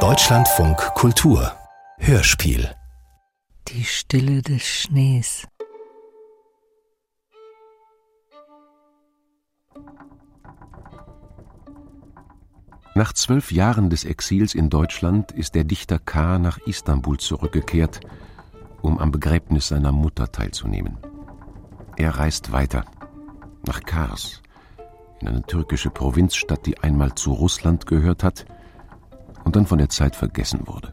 Deutschlandfunk Kultur Hörspiel Die Stille des Schnees. Nach zwölf Jahren des Exils in Deutschland ist der Dichter K. nach Istanbul zurückgekehrt, um am Begräbnis seiner Mutter teilzunehmen. Er reist weiter, nach Kars, in eine türkische Provinzstadt, die einmal zu Russland gehört hat und dann von der Zeit vergessen wurde.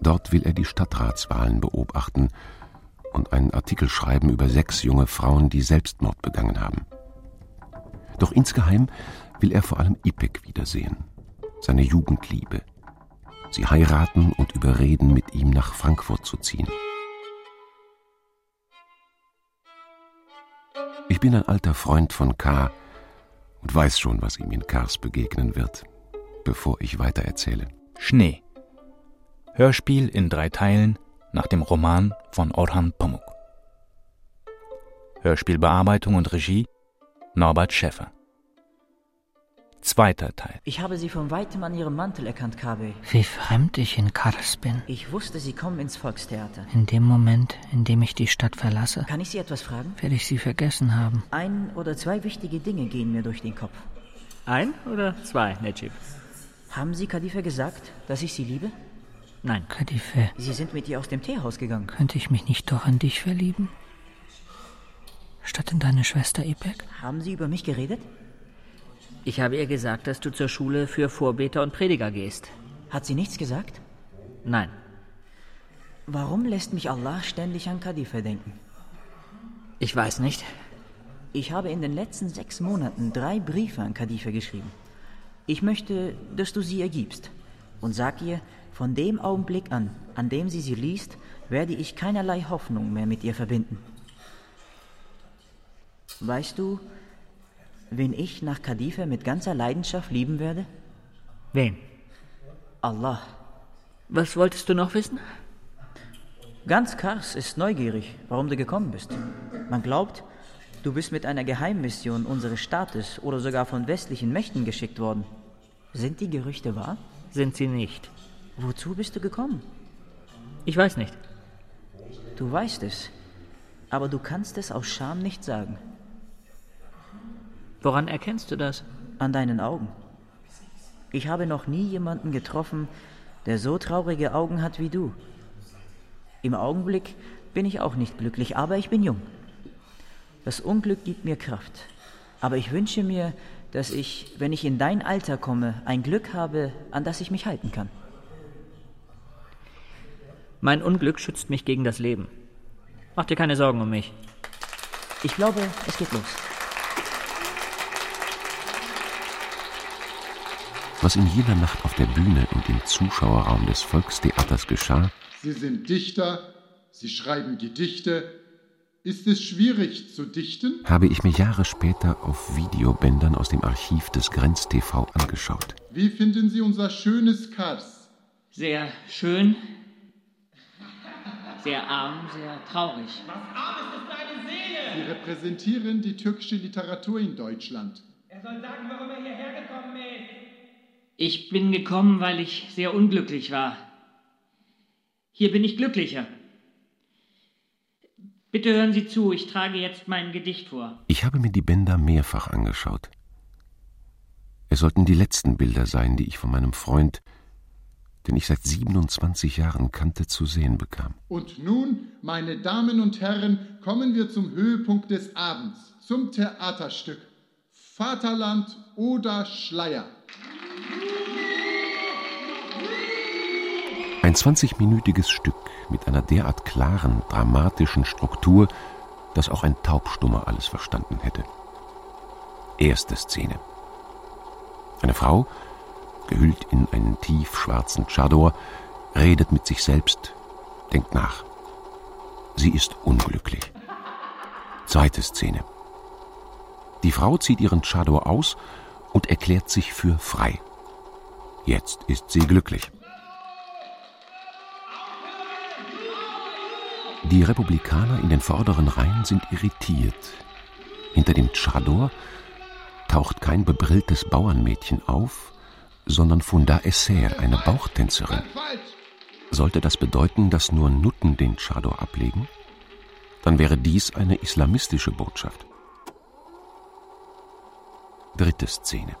Dort will er die Stadtratswahlen beobachten und einen Artikel schreiben über sechs junge Frauen, die Selbstmord begangen haben. Doch insgeheim will er vor allem Ipek wiedersehen, seine Jugendliebe, sie heiraten und überreden, mit ihm nach Frankfurt zu ziehen. Ich bin ein alter Freund von K. und weiß schon, was ihm in Kars begegnen wird, bevor ich weitererzähle. Schnee. Hörspiel in drei Teilen nach dem Roman von Orhan Pamuk. Hörspielbearbeitung und Regie Norbert Schäffer. Zweiter Teil. Ich habe Sie von weitem an Ihrem Mantel erkannt, Kabe. Wie fremd ich in Kars bin. Ich wusste, Sie kommen ins Volkstheater. In dem Moment, in dem ich die Stadt verlasse, Kann ich Sie etwas fragen? werde ich sie vergessen haben. Ein oder zwei wichtige Dinge gehen mir durch den Kopf. Ein oder zwei, Necip? Haben Sie Kadife gesagt, dass ich Sie liebe? Nein. Kadife, Sie sind mit ihr aus dem Teehaus gegangen. könnte ich mich nicht doch in dich verlieben? Statt in deine Schwester Ipek? Haben Sie über mich geredet? Ich habe ihr gesagt, dass du zur Schule für Vorbeter und Prediger gehst. Hat sie nichts gesagt? Nein. Warum lässt mich Allah ständig an Kadife denken? Ich weiß nicht. Ich habe in den letzten sechs Monaten drei Briefe an Kadife geschrieben. Ich möchte, dass du sie ergibst. Und sag ihr, von dem Augenblick an, an dem sie sie liest, werde ich keinerlei Hoffnung mehr mit ihr verbinden. Weißt du, wen ich nach Kadife mit ganzer Leidenschaft lieben werde? Wen? Allah. Was wolltest du noch wissen? Ganz Kars ist neugierig, warum du gekommen bist. Man glaubt, du bist mit einer Geheimmission unseres Staates oder sogar von westlichen Mächten geschickt worden. Sind die Gerüchte wahr? Sind sie nicht. Wozu bist du gekommen? Ich weiß nicht. Du weißt es, aber du kannst es aus Scham nicht sagen. Woran erkennst du das? An deinen Augen. Ich habe noch nie jemanden getroffen, der so traurige Augen hat wie du. Im Augenblick bin ich auch nicht glücklich, aber ich bin jung. Das Unglück gibt mir Kraft. Aber ich wünsche mir, dass ich, wenn ich in dein Alter komme, ein Glück habe, an das ich mich halten kann. Mein Unglück schützt mich gegen das Leben. Mach dir keine Sorgen um mich. Ich glaube, es geht los. Was in jener Nacht auf der Bühne und im Zuschauerraum des Volkstheaters geschah, Sie sind Dichter, Sie schreiben Gedichte. Ist es schwierig zu dichten? habe ich mir Jahre später auf Videobändern aus dem Archiv des Grenz TV angeschaut. Wie finden Sie unser schönes Kars? Sehr schön. Sehr arm, sehr traurig. Sie repräsentieren die türkische Literatur in Deutschland. Ich bin gekommen, weil ich sehr unglücklich war. Hier bin ich glücklicher. Bitte hören Sie zu, ich trage jetzt mein Gedicht vor. Ich habe mir die Bänder mehrfach angeschaut. Es sollten die letzten Bilder sein, die ich von meinem Freund, den ich seit 27 Jahren kannte, zu sehen bekam. Und nun, meine Damen und Herren, kommen wir zum Höhepunkt des Abends, zum Theaterstück Vaterland oder Schleier. Ein 20-minütiges Stück mit einer derart klaren, dramatischen Struktur, dass auch ein Taubstummer alles verstanden hätte. Erste Szene. Eine Frau, gehüllt in einen tiefschwarzen Chador, redet mit sich selbst, denkt nach. Sie ist unglücklich. Zweite Szene. Die Frau zieht ihren Chador aus und erklärt sich für frei. Jetzt ist sie glücklich. Die Republikaner in den vorderen Reihen sind irritiert. Hinter dem Chador taucht kein bebrilltes Bauernmädchen auf, sondern Funda Esser, eine Bauchtänzerin. Sollte das bedeuten, dass nur Nutten den Chador ablegen? Dann wäre dies eine islamistische Botschaft. Dritte Szene.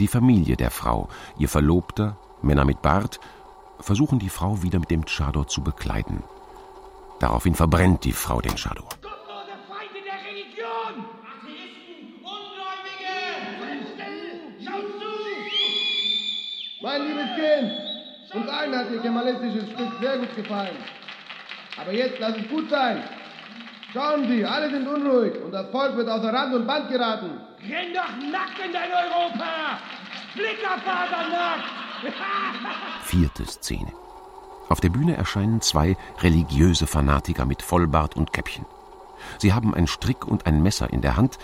Die Familie der Frau, ihr Verlobter, Männer mit Bart, versuchen die Frau wieder mit dem Chador zu bekleiden. Daraufhin verbrennt die Frau den Chador. Gottlose Feinde der Religion! Atheisten, Ungläubige! Schaut zu! Mein liebes Kind, uns allen hat Ihr kemalistisches Stück sehr gut gefallen. Aber jetzt lass es gut sein. Schauen Sie, alle sind unruhig und das Volk wird außer Rand und Band geraten. Renn doch nackt in dein Europa! Flickerfaser nackt! Vierte Szene. Auf der Bühne erscheinen zwei religiöse Fanatiker mit Vollbart und Käppchen. Sie haben ein Strick und ein Messer in der Hand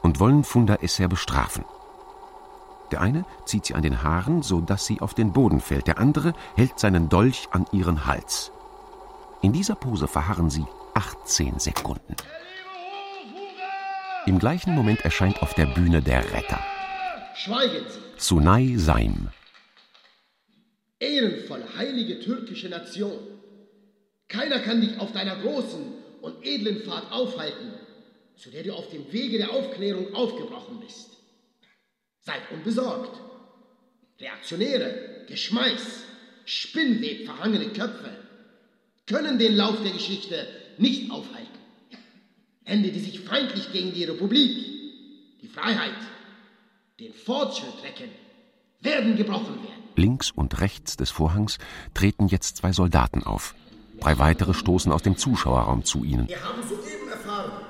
und wollen Funda Esser bestrafen. Der eine zieht sie an den Haaren, so dass sie auf den Boden fällt, der andere hält seinen Dolch an ihren Hals. In dieser Pose verharren sie 18 Sekunden. Im gleichen Moment erscheint auf der Bühne der Retter. Schweigen Sie, Sunay Saim. ehrenvolle, heilige türkische Nation. Keiner kann dich auf deiner großen und edlen Fahrt aufhalten, zu der du auf dem Wege der Aufklärung aufgebrochen bist. Seid unbesorgt. Reaktionäre, Geschmeiß, Spinnweb verhangene Köpfe können den Lauf der Geschichte nicht aufhalten. Hände, die sich feindlich gegen die Republik, die Freiheit, den Fortschritt recken, werden gebrochen werden. Links und rechts des Vorhangs treten jetzt zwei Soldaten auf. Drei weitere stoßen aus dem Zuschauerraum zu ihnen. Wir haben soeben erfahren,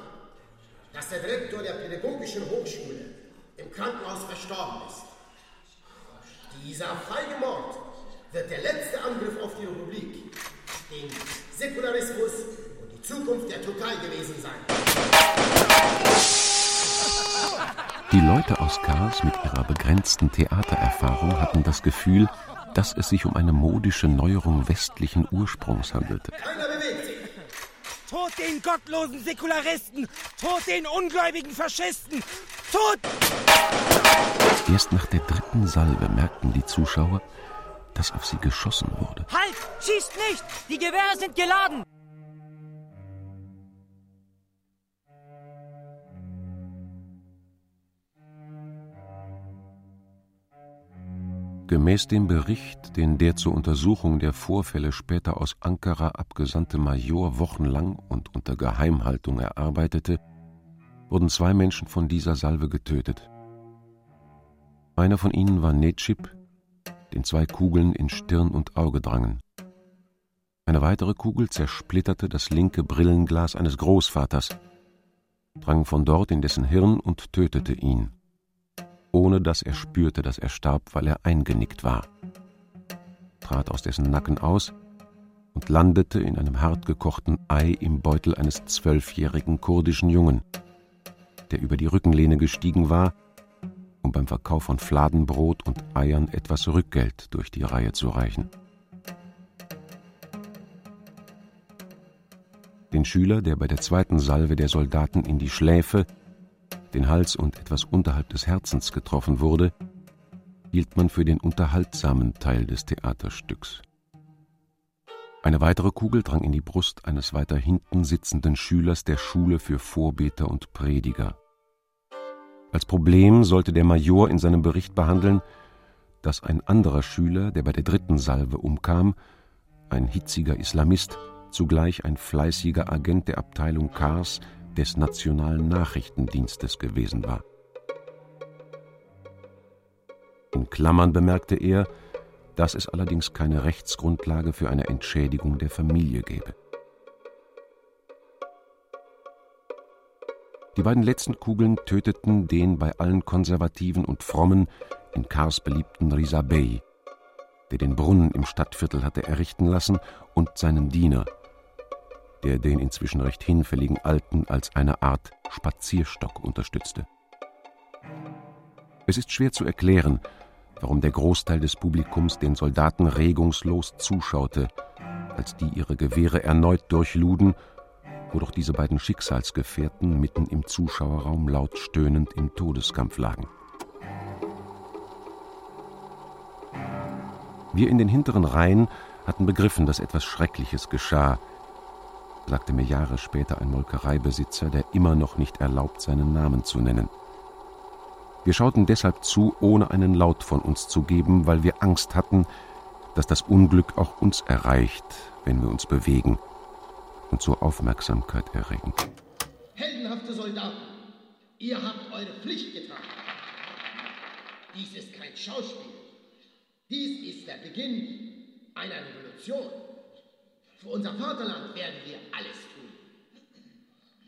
dass der Direktor der Pädagogischen Hochschule im Krankenhaus verstorben ist. Dieser feige Mord wird der letzte Angriff auf die Republik, den Säkularismus die Zukunft der Türkei gewesen sein. Die Leute aus Kars mit ihrer begrenzten Theatererfahrung hatten das Gefühl, dass es sich um eine modische Neuerung westlichen Ursprungs handelte. Keiner bewegt sich. Tod den gottlosen Säkularisten! Tod den ungläubigen Faschisten! Tod! Erst nach der dritten Salve merkten die Zuschauer, dass auf sie geschossen wurde. Halt! Schießt nicht! Die Gewehre sind geladen! Gemäß dem Bericht, den der zur Untersuchung der Vorfälle später aus Ankara abgesandte Major wochenlang und unter Geheimhaltung erarbeitete, wurden zwei Menschen von dieser Salve getötet. Einer von ihnen war Necip, den zwei Kugeln in Stirn und Auge drangen. Eine weitere Kugel zersplitterte das linke Brillenglas eines Großvaters, drang von dort in dessen Hirn und tötete ihn ohne dass er spürte, dass er starb, weil er eingenickt war, trat aus dessen Nacken aus und landete in einem hartgekochten Ei im Beutel eines zwölfjährigen kurdischen Jungen, der über die Rückenlehne gestiegen war, um beim Verkauf von Fladenbrot und Eiern etwas Rückgeld durch die Reihe zu reichen. Den Schüler, der bei der zweiten Salve der Soldaten in die Schläfe den Hals und etwas unterhalb des Herzens getroffen wurde, hielt man für den unterhaltsamen Teil des Theaterstücks. Eine weitere Kugel drang in die Brust eines weiter hinten sitzenden Schülers der Schule für Vorbeter und Prediger. Als Problem sollte der Major in seinem Bericht behandeln, dass ein anderer Schüler, der bei der dritten Salve umkam, ein hitziger Islamist, zugleich ein fleißiger Agent der Abteilung Kars des Nationalen Nachrichtendienstes gewesen war. In Klammern bemerkte er, dass es allerdings keine Rechtsgrundlage für eine Entschädigung der Familie gäbe. Die beiden letzten Kugeln töteten den bei allen Konservativen und Frommen in Kars beliebten Risa Bey, der den Brunnen im Stadtviertel hatte errichten lassen, und seinen Diener, der den inzwischen recht hinfälligen Alten als eine Art Spazierstock unterstützte. Es ist schwer zu erklären, warum der Großteil des Publikums den Soldaten regungslos zuschaute, als die ihre Gewehre erneut durchluden wo doch diese beiden Schicksalsgefährten mitten im Zuschauerraum laut stöhnend im Todeskampf lagen. Wir in den hinteren Reihen hatten begriffen, dass etwas Schreckliches geschah, sagte mir Jahre später ein Molkereibesitzer, der immer noch nicht erlaubt, seinen Namen zu nennen. Wir schauten deshalb zu, ohne einen Laut von uns zu geben, weil wir Angst hatten, dass das Unglück auch uns erreicht, wenn wir uns bewegen und so Aufmerksamkeit erregen. Heldenhafte Soldaten, ihr habt eure Pflicht getan. Dies ist kein Schauspiel. Dies ist der Beginn einer Revolution. Für unser Vaterland werden wir alles tun.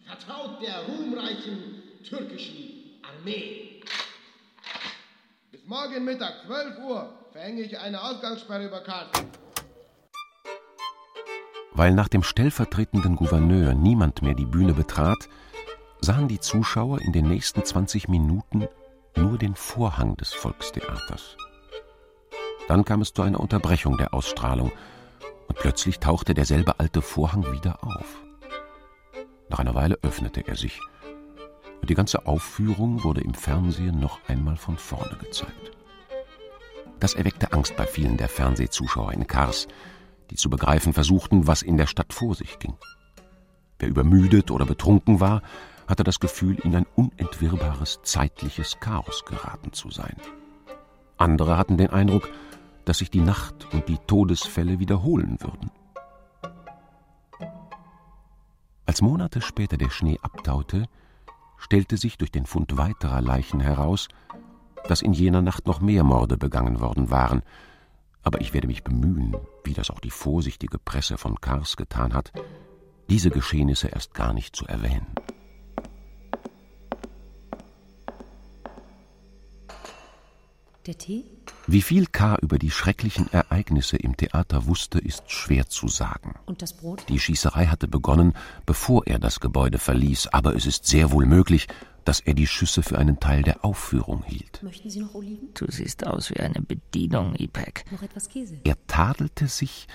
Vertraut der ruhmreichen türkischen Armee. Bis morgen Mittag, 12 Uhr, verhänge ich eine Ausgangssperre über Karlsruhe. Weil nach dem stellvertretenden Gouverneur niemand mehr die Bühne betrat, sahen die Zuschauer in den nächsten 20 Minuten nur den Vorhang des Volkstheaters. Dann kam es zu einer Unterbrechung der Ausstrahlung plötzlich tauchte derselbe alte Vorhang wieder auf. Nach einer Weile öffnete er sich und die ganze Aufführung wurde im Fernsehen noch einmal von vorne gezeigt. Das erweckte Angst bei vielen der Fernsehzuschauer in Kars, die zu begreifen versuchten, was in der Stadt vor sich ging. Wer übermüdet oder betrunken war, hatte das Gefühl, in ein unentwirrbares zeitliches Chaos geraten zu sein. Andere hatten den Eindruck, dass sich die Nacht und die Todesfälle wiederholen würden. Als Monate später der Schnee abtaute, stellte sich durch den Fund weiterer Leichen heraus, dass in jener Nacht noch mehr Morde begangen worden waren, aber ich werde mich bemühen, wie das auch die vorsichtige Presse von Kars getan hat, diese Geschehnisse erst gar nicht zu erwähnen. Der Tee? Wie viel K. über die schrecklichen Ereignisse im Theater wusste, ist schwer zu sagen. Und das Brot? Die Schießerei hatte begonnen, bevor er das Gebäude verließ, aber es ist sehr wohl möglich, dass er die Schüsse für einen Teil der Aufführung hielt. Möchten Sie noch Oliven? Du siehst aus wie eine Bedienung, Ipek. Noch etwas Käse? Er tadelte sich,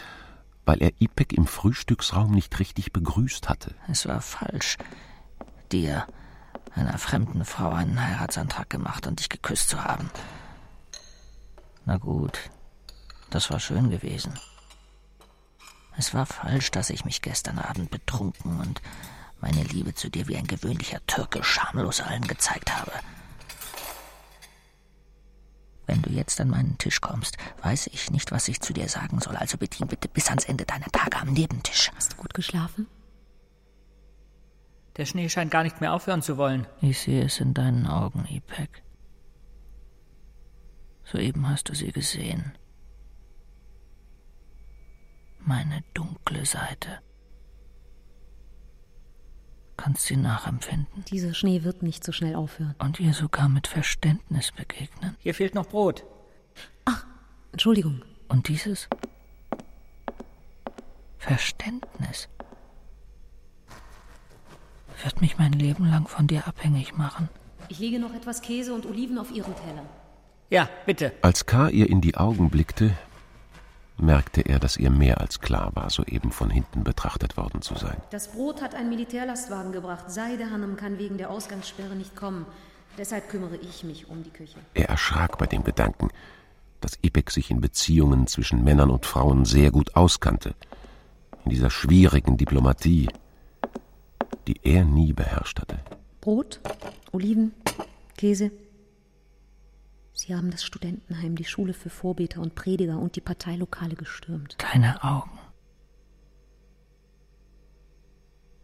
weil er Ipek im Frühstücksraum nicht richtig begrüßt hatte. Es war falsch, dir, einer fremden Frau, einen Heiratsantrag gemacht und dich geküsst zu haben. Na gut, das war schön gewesen. Es war falsch, dass ich mich gestern Abend betrunken und meine Liebe zu dir wie ein gewöhnlicher Türke schamlos allen gezeigt habe. Wenn du jetzt an meinen Tisch kommst, weiß ich nicht, was ich zu dir sagen soll, also bedien bitte bis ans Ende deiner Tage am Nebentisch. Hast du gut geschlafen? Der Schnee scheint gar nicht mehr aufhören zu wollen. Ich sehe es in deinen Augen, Ipek. Soeben hast du sie gesehen. Meine dunkle Seite. Kannst sie nachempfinden. Dieser Schnee wird nicht so schnell aufhören. Und ihr sogar mit Verständnis begegnen. Hier fehlt noch Brot. Ach, Entschuldigung. Und dieses Verständnis wird mich mein Leben lang von dir abhängig machen. Ich lege noch etwas Käse und Oliven auf Ihren Teller. Ja, bitte. Als K. ihr in die Augen blickte, merkte er, dass ihr mehr als klar war, soeben von hinten betrachtet worden zu sein. Das Brot hat ein Militärlastwagen gebracht. Seidehannem kann wegen der Ausgangssperre nicht kommen. Deshalb kümmere ich mich um die Küche. Er erschrak bei dem Gedanken, dass Ipek sich in Beziehungen zwischen Männern und Frauen sehr gut auskannte. In dieser schwierigen Diplomatie, die er nie beherrscht hatte. Brot, Oliven, Käse. Sie haben das Studentenheim, die Schule für Vorbeter und Prediger und die Parteilokale gestürmt. Deine Augen.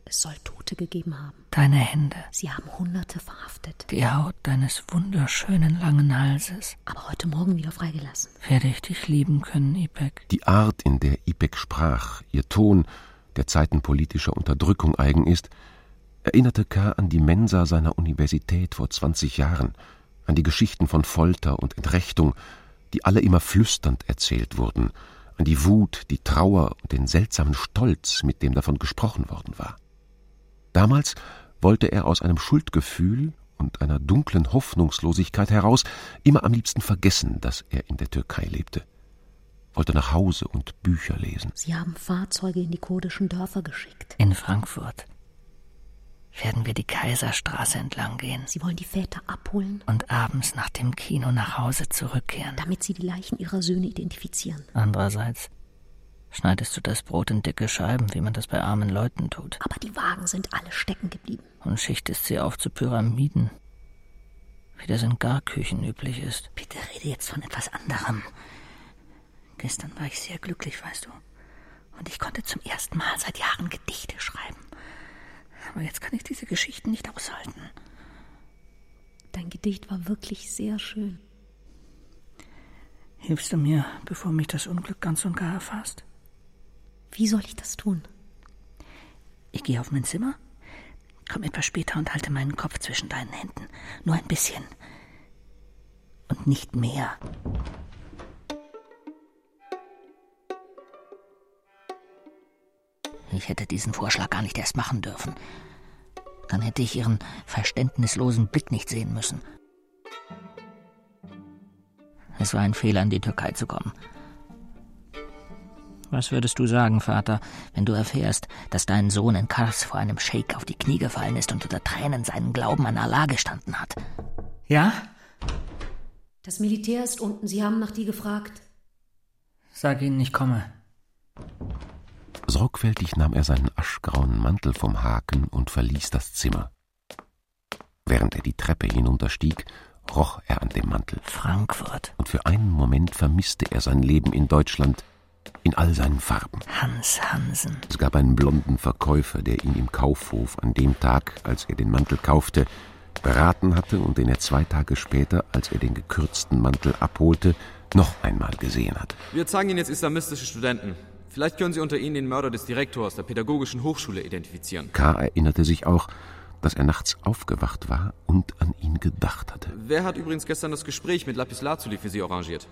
Es soll Tote gegeben haben. Deine Hände. Sie haben Hunderte verhaftet. Die Haut deines wunderschönen langen Halses. Aber heute Morgen wieder freigelassen. Werde ich dich lieben können, Ipek? Die Art, in der Ipek sprach, ihr Ton, der Zeiten politischer Unterdrückung eigen ist, erinnerte K. an die Mensa seiner Universität vor 20 Jahren, an die Geschichten von Folter und Entrechtung, die alle immer flüsternd erzählt wurden, an die Wut, die Trauer und den seltsamen Stolz, mit dem davon gesprochen worden war. Damals wollte er aus einem Schuldgefühl und einer dunklen Hoffnungslosigkeit heraus immer am liebsten vergessen, dass er in der Türkei lebte, wollte nach Hause und Bücher lesen. Sie haben Fahrzeuge in die kurdischen Dörfer geschickt. In Frankfurt. Werden wir die Kaiserstraße entlang gehen. Sie wollen die Väter abholen? Und abends nach dem Kino nach Hause zurückkehren. Damit sie die Leichen ihrer Söhne identifizieren. Andererseits schneidest du das Brot in dicke Scheiben, wie man das bei armen Leuten tut. Aber die Wagen sind alle stecken geblieben. Und schichtest sie auf zu Pyramiden, wie das in Garküchen üblich ist. Bitte rede jetzt von etwas anderem. Gestern war ich sehr glücklich, weißt du. Und ich konnte zum ersten Mal seit Jahren. Aber jetzt kann ich diese Geschichten nicht aushalten. Dein Gedicht war wirklich sehr schön. Hilfst du mir, bevor mich das Unglück ganz und gar erfasst? Wie soll ich das tun? Ich gehe auf mein Zimmer, komm etwas später und halte meinen Kopf zwischen deinen Händen. Nur ein bisschen. Und nicht mehr. Ich hätte diesen Vorschlag gar nicht erst machen dürfen. Dann hätte ich ihren verständnislosen Blick nicht sehen müssen. Es war ein Fehler, in die Türkei zu kommen. Was würdest du sagen, Vater, wenn du erfährst, dass dein Sohn in Kars vor einem Scheik auf die Knie gefallen ist und unter Tränen seinen Glauben an Allah gestanden hat? Ja? Das Militär ist unten. Sie haben nach dir gefragt. Sag ihnen, ich komme. Sorgfältig nahm er seinen aschgrauen Mantel vom Haken und verließ das Zimmer. Während er die Treppe hinunterstieg, roch er an dem Mantel. Frankfurt. Und für einen Moment vermisste er sein Leben in Deutschland in all seinen Farben. Hans Hansen. Es gab einen blonden Verkäufer, der ihn im Kaufhof an dem Tag, als er den Mantel kaufte, beraten hatte und den er zwei Tage später, als er den gekürzten Mantel abholte, noch einmal gesehen hat. Wir zeigen Ihnen jetzt islamistische Studenten. Vielleicht können Sie unter ihnen den Mörder des Direktors der Pädagogischen Hochschule identifizieren. K. erinnerte sich auch, dass er nachts aufgewacht war und an ihn gedacht hatte. Wer hat übrigens gestern das Gespräch mit Lapis Lazuli für Sie arrangiert?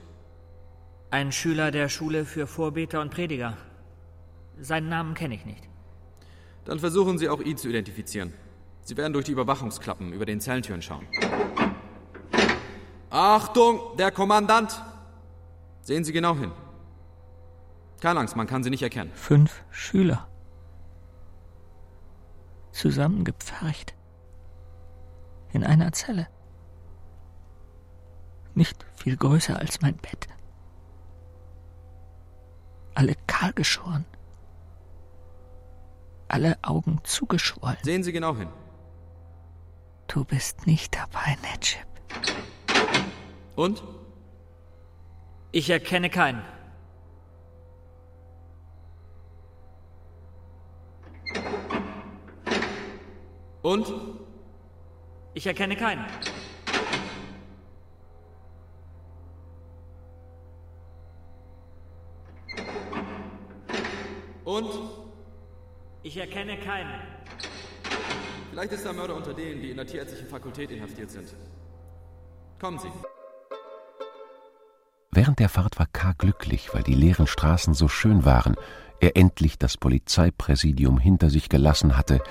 Ein Schüler der Schule für Vorbeter und Prediger. Seinen Namen kenne ich nicht. Dann versuchen Sie auch ihn zu identifizieren. Sie werden durch die Überwachungsklappen über den Zellentüren schauen. Achtung, der Kommandant! Sehen Sie genau hin. Keine Angst, man kann sie nicht erkennen. Fünf Schüler. Zusammengepfercht. In einer Zelle. Nicht viel größer als mein Bett. Alle kahlgeschoren. Alle Augen zugeschwollen. Sehen Sie genau hin. Du bist nicht dabei, Netchip. Und? Ich erkenne keinen. Und? Ich erkenne keinen. Und? Ich erkenne keinen. Vielleicht ist der Mörder unter denen, die in der tierärztlichen Fakultät inhaftiert sind. Kommen Sie. Während der Fahrt war K. glücklich, weil die leeren Straßen so schön waren, er endlich das Polizeipräsidium hinter sich gelassen hatte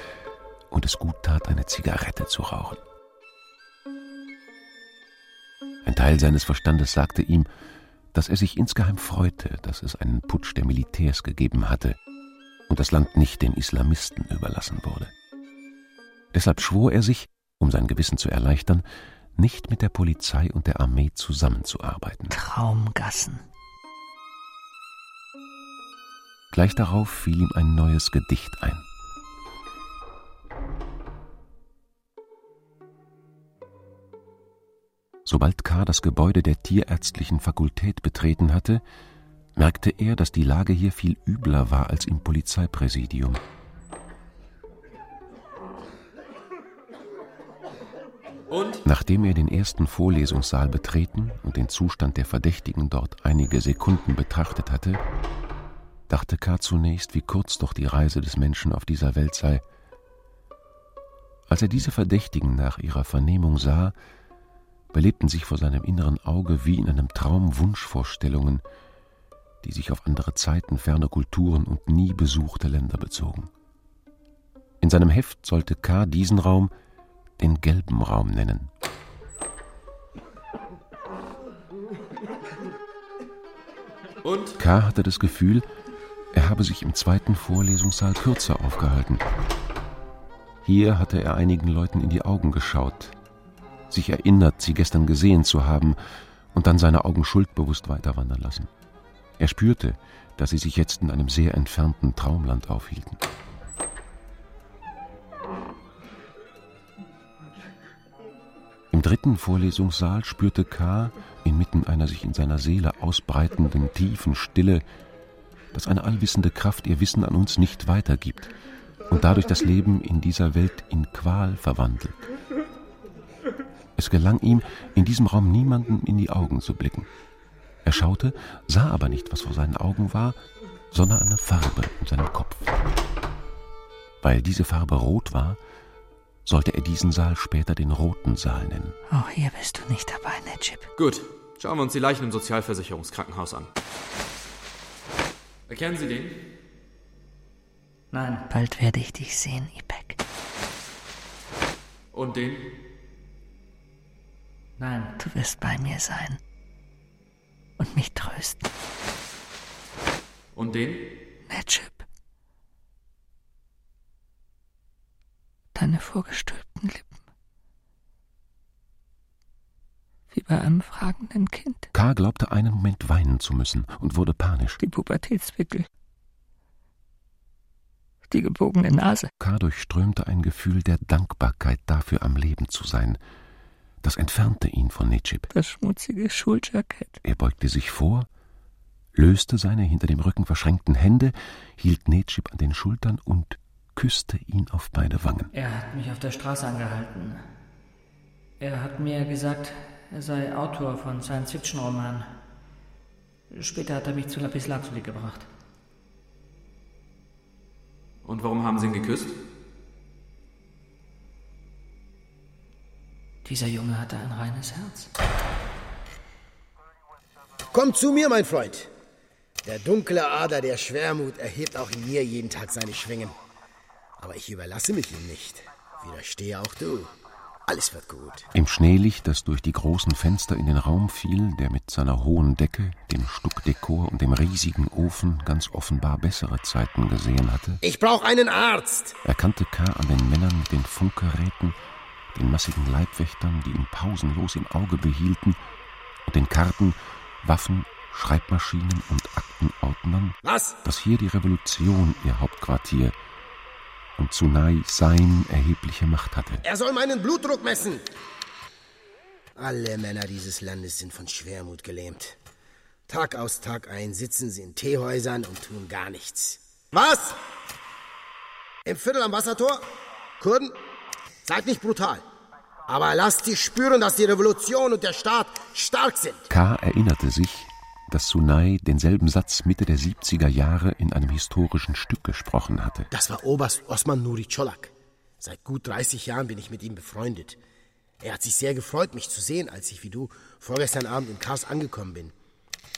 und es gut tat, eine Zigarette zu rauchen. Ein Teil seines Verstandes sagte ihm, dass er sich insgeheim freute, dass es einen Putsch der Militärs gegeben hatte und das Land nicht den Islamisten überlassen wurde. Deshalb schwor er sich, um sein Gewissen zu erleichtern, nicht mit der Polizei und der Armee zusammenzuarbeiten. Traumgassen. Gleich darauf fiel ihm ein neues Gedicht ein. Sobald K. das Gebäude der tierärztlichen Fakultät betreten hatte, merkte er, dass die Lage hier viel übler war als im Polizeipräsidium. Und? Nachdem er den ersten Vorlesungssaal betreten und den Zustand der Verdächtigen dort einige Sekunden betrachtet hatte, dachte K. zunächst, wie kurz doch die Reise des Menschen auf dieser Welt sei. Als er diese Verdächtigen nach ihrer Vernehmung sah, belebten sich vor seinem inneren Auge wie in einem Traum Wunschvorstellungen, die sich auf andere Zeiten, ferne Kulturen und nie besuchte Länder bezogen. In seinem Heft sollte K. diesen Raum den gelben Raum nennen. Und? K. hatte das Gefühl, er habe sich im zweiten Vorlesungssaal kürzer aufgehalten. Hier hatte er einigen Leuten in die Augen geschaut, sich erinnert, sie gestern gesehen zu haben, und dann seine Augen schuldbewusst weiterwandern lassen. Er spürte, dass sie sich jetzt in einem sehr entfernten Traumland aufhielten. Im dritten Vorlesungssaal spürte K. inmitten einer sich in seiner Seele ausbreitenden tiefen Stille, dass eine allwissende Kraft ihr Wissen an uns nicht weitergibt und dadurch das Leben in dieser Welt in Qual verwandelt. Es gelang ihm, in diesem Raum niemanden in die Augen zu blicken. Er schaute, sah aber nicht, was vor seinen Augen war, sondern eine Farbe in seinem Kopf. Weil diese Farbe rot war, sollte er diesen Saal später den Roten Saal nennen. Auch hier bist du nicht dabei, Netchip. Gut, schauen wir uns die Leichen im Sozialversicherungskrankenhaus an. Erkennen Sie den? Nein. Bald werde ich dich sehen, Ipek. Und den? Nein. Du wirst bei mir sein. Und mich trösten. Und den? Netchip. Deine vorgestülpten Lippen. Wie bei einem fragenden Kind. K. glaubte einen Moment weinen zu müssen und wurde panisch. Die Pubertätswickel. Die gebogene Nase. K. durchströmte ein Gefühl der Dankbarkeit dafür, am Leben zu sein. Das entfernte ihn von Necip. Das schmutzige Schuljackett. Er beugte sich vor, löste seine hinter dem Rücken verschränkten Hände, hielt Necip an den Schultern und küsste ihn auf beide Wangen. Er hat mich auf der Straße angehalten. Er hat mir gesagt, er sei Autor von Science-Fiction-Romanen. Später hat er mich zu Lapislazuli gebracht. Und warum haben Sie ihn geküsst? Dieser Junge hatte ein reines Herz. Komm zu mir, mein Freund. Der dunkle Ader der Schwermut erhebt auch in mir jeden Tag seine Schwingen. Aber ich überlasse mich ihm nicht. Widerstehe auch du. Alles wird gut. Im Schneelicht, das durch die großen Fenster in den Raum fiel, der mit seiner hohen Decke, dem Stuckdekor und dem riesigen Ofen ganz offenbar bessere Zeiten gesehen hatte. Ich brauche einen Arzt! Erkannte K. an den Männern mit den Funkgeräten, den massigen Leibwächtern, die ihn pausenlos im Auge behielten, und den Karten, Waffen, Schreibmaschinen und Aktenordnern, Was? dass hier die Revolution ihr Hauptquartier und Tsunai sein erhebliche Macht hatte. Er soll meinen Blutdruck messen. Alle Männer dieses Landes sind von Schwermut gelähmt. Tag aus Tag ein sitzen sie in Teehäusern und tun gar nichts. Was? Im Viertel am Wassertor? Kurden? Seid nicht brutal. Aber lasst sie spüren, dass die Revolution und der Staat stark sind. K. erinnerte sich, dass Sunai denselben Satz Mitte der 70er Jahre in einem historischen Stück gesprochen hatte. Das war Oberst Osman Nuri Cholak. Seit gut 30 Jahren bin ich mit ihm befreundet. Er hat sich sehr gefreut, mich zu sehen, als ich wie du vorgestern Abend in Kars angekommen bin.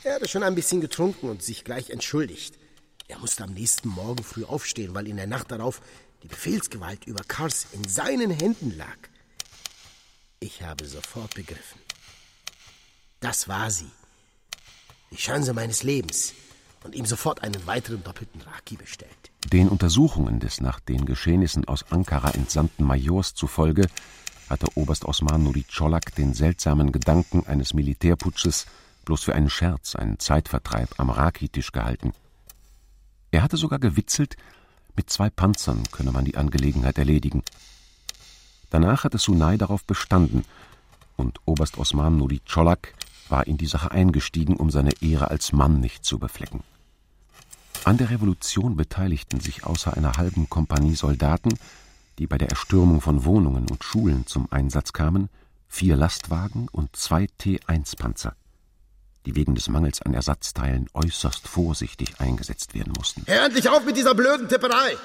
Er hatte schon ein bisschen getrunken und sich gleich entschuldigt. Er musste am nächsten Morgen früh aufstehen, weil in der Nacht darauf die Befehlsgewalt über Kars in seinen Händen lag. Ich habe sofort begriffen. Das war sie. Die Chance meines Lebens. Und ihm sofort einen weiteren doppelten Raki bestellt. Den Untersuchungen des nach den Geschehnissen aus Ankara entsandten Majors zufolge hatte Oberst Osman Nuri Cholak den seltsamen Gedanken eines Militärputsches bloß für einen Scherz, einen Zeitvertreib am Raki-Tisch gehalten. Er hatte sogar gewitzelt, mit zwei Panzern könne man die Angelegenheit erledigen. Danach hatte Sunai darauf bestanden, und Oberst Osman Nuri Cholak war in die Sache eingestiegen, um seine Ehre als Mann nicht zu beflecken. An der Revolution beteiligten sich außer einer halben Kompanie Soldaten, die bei der Erstürmung von Wohnungen und Schulen zum Einsatz kamen, vier Lastwagen und zwei T-1-Panzer, die wegen des Mangels an Ersatzteilen äußerst vorsichtig eingesetzt werden mussten. Hör endlich auf mit dieser blöden Tipperei!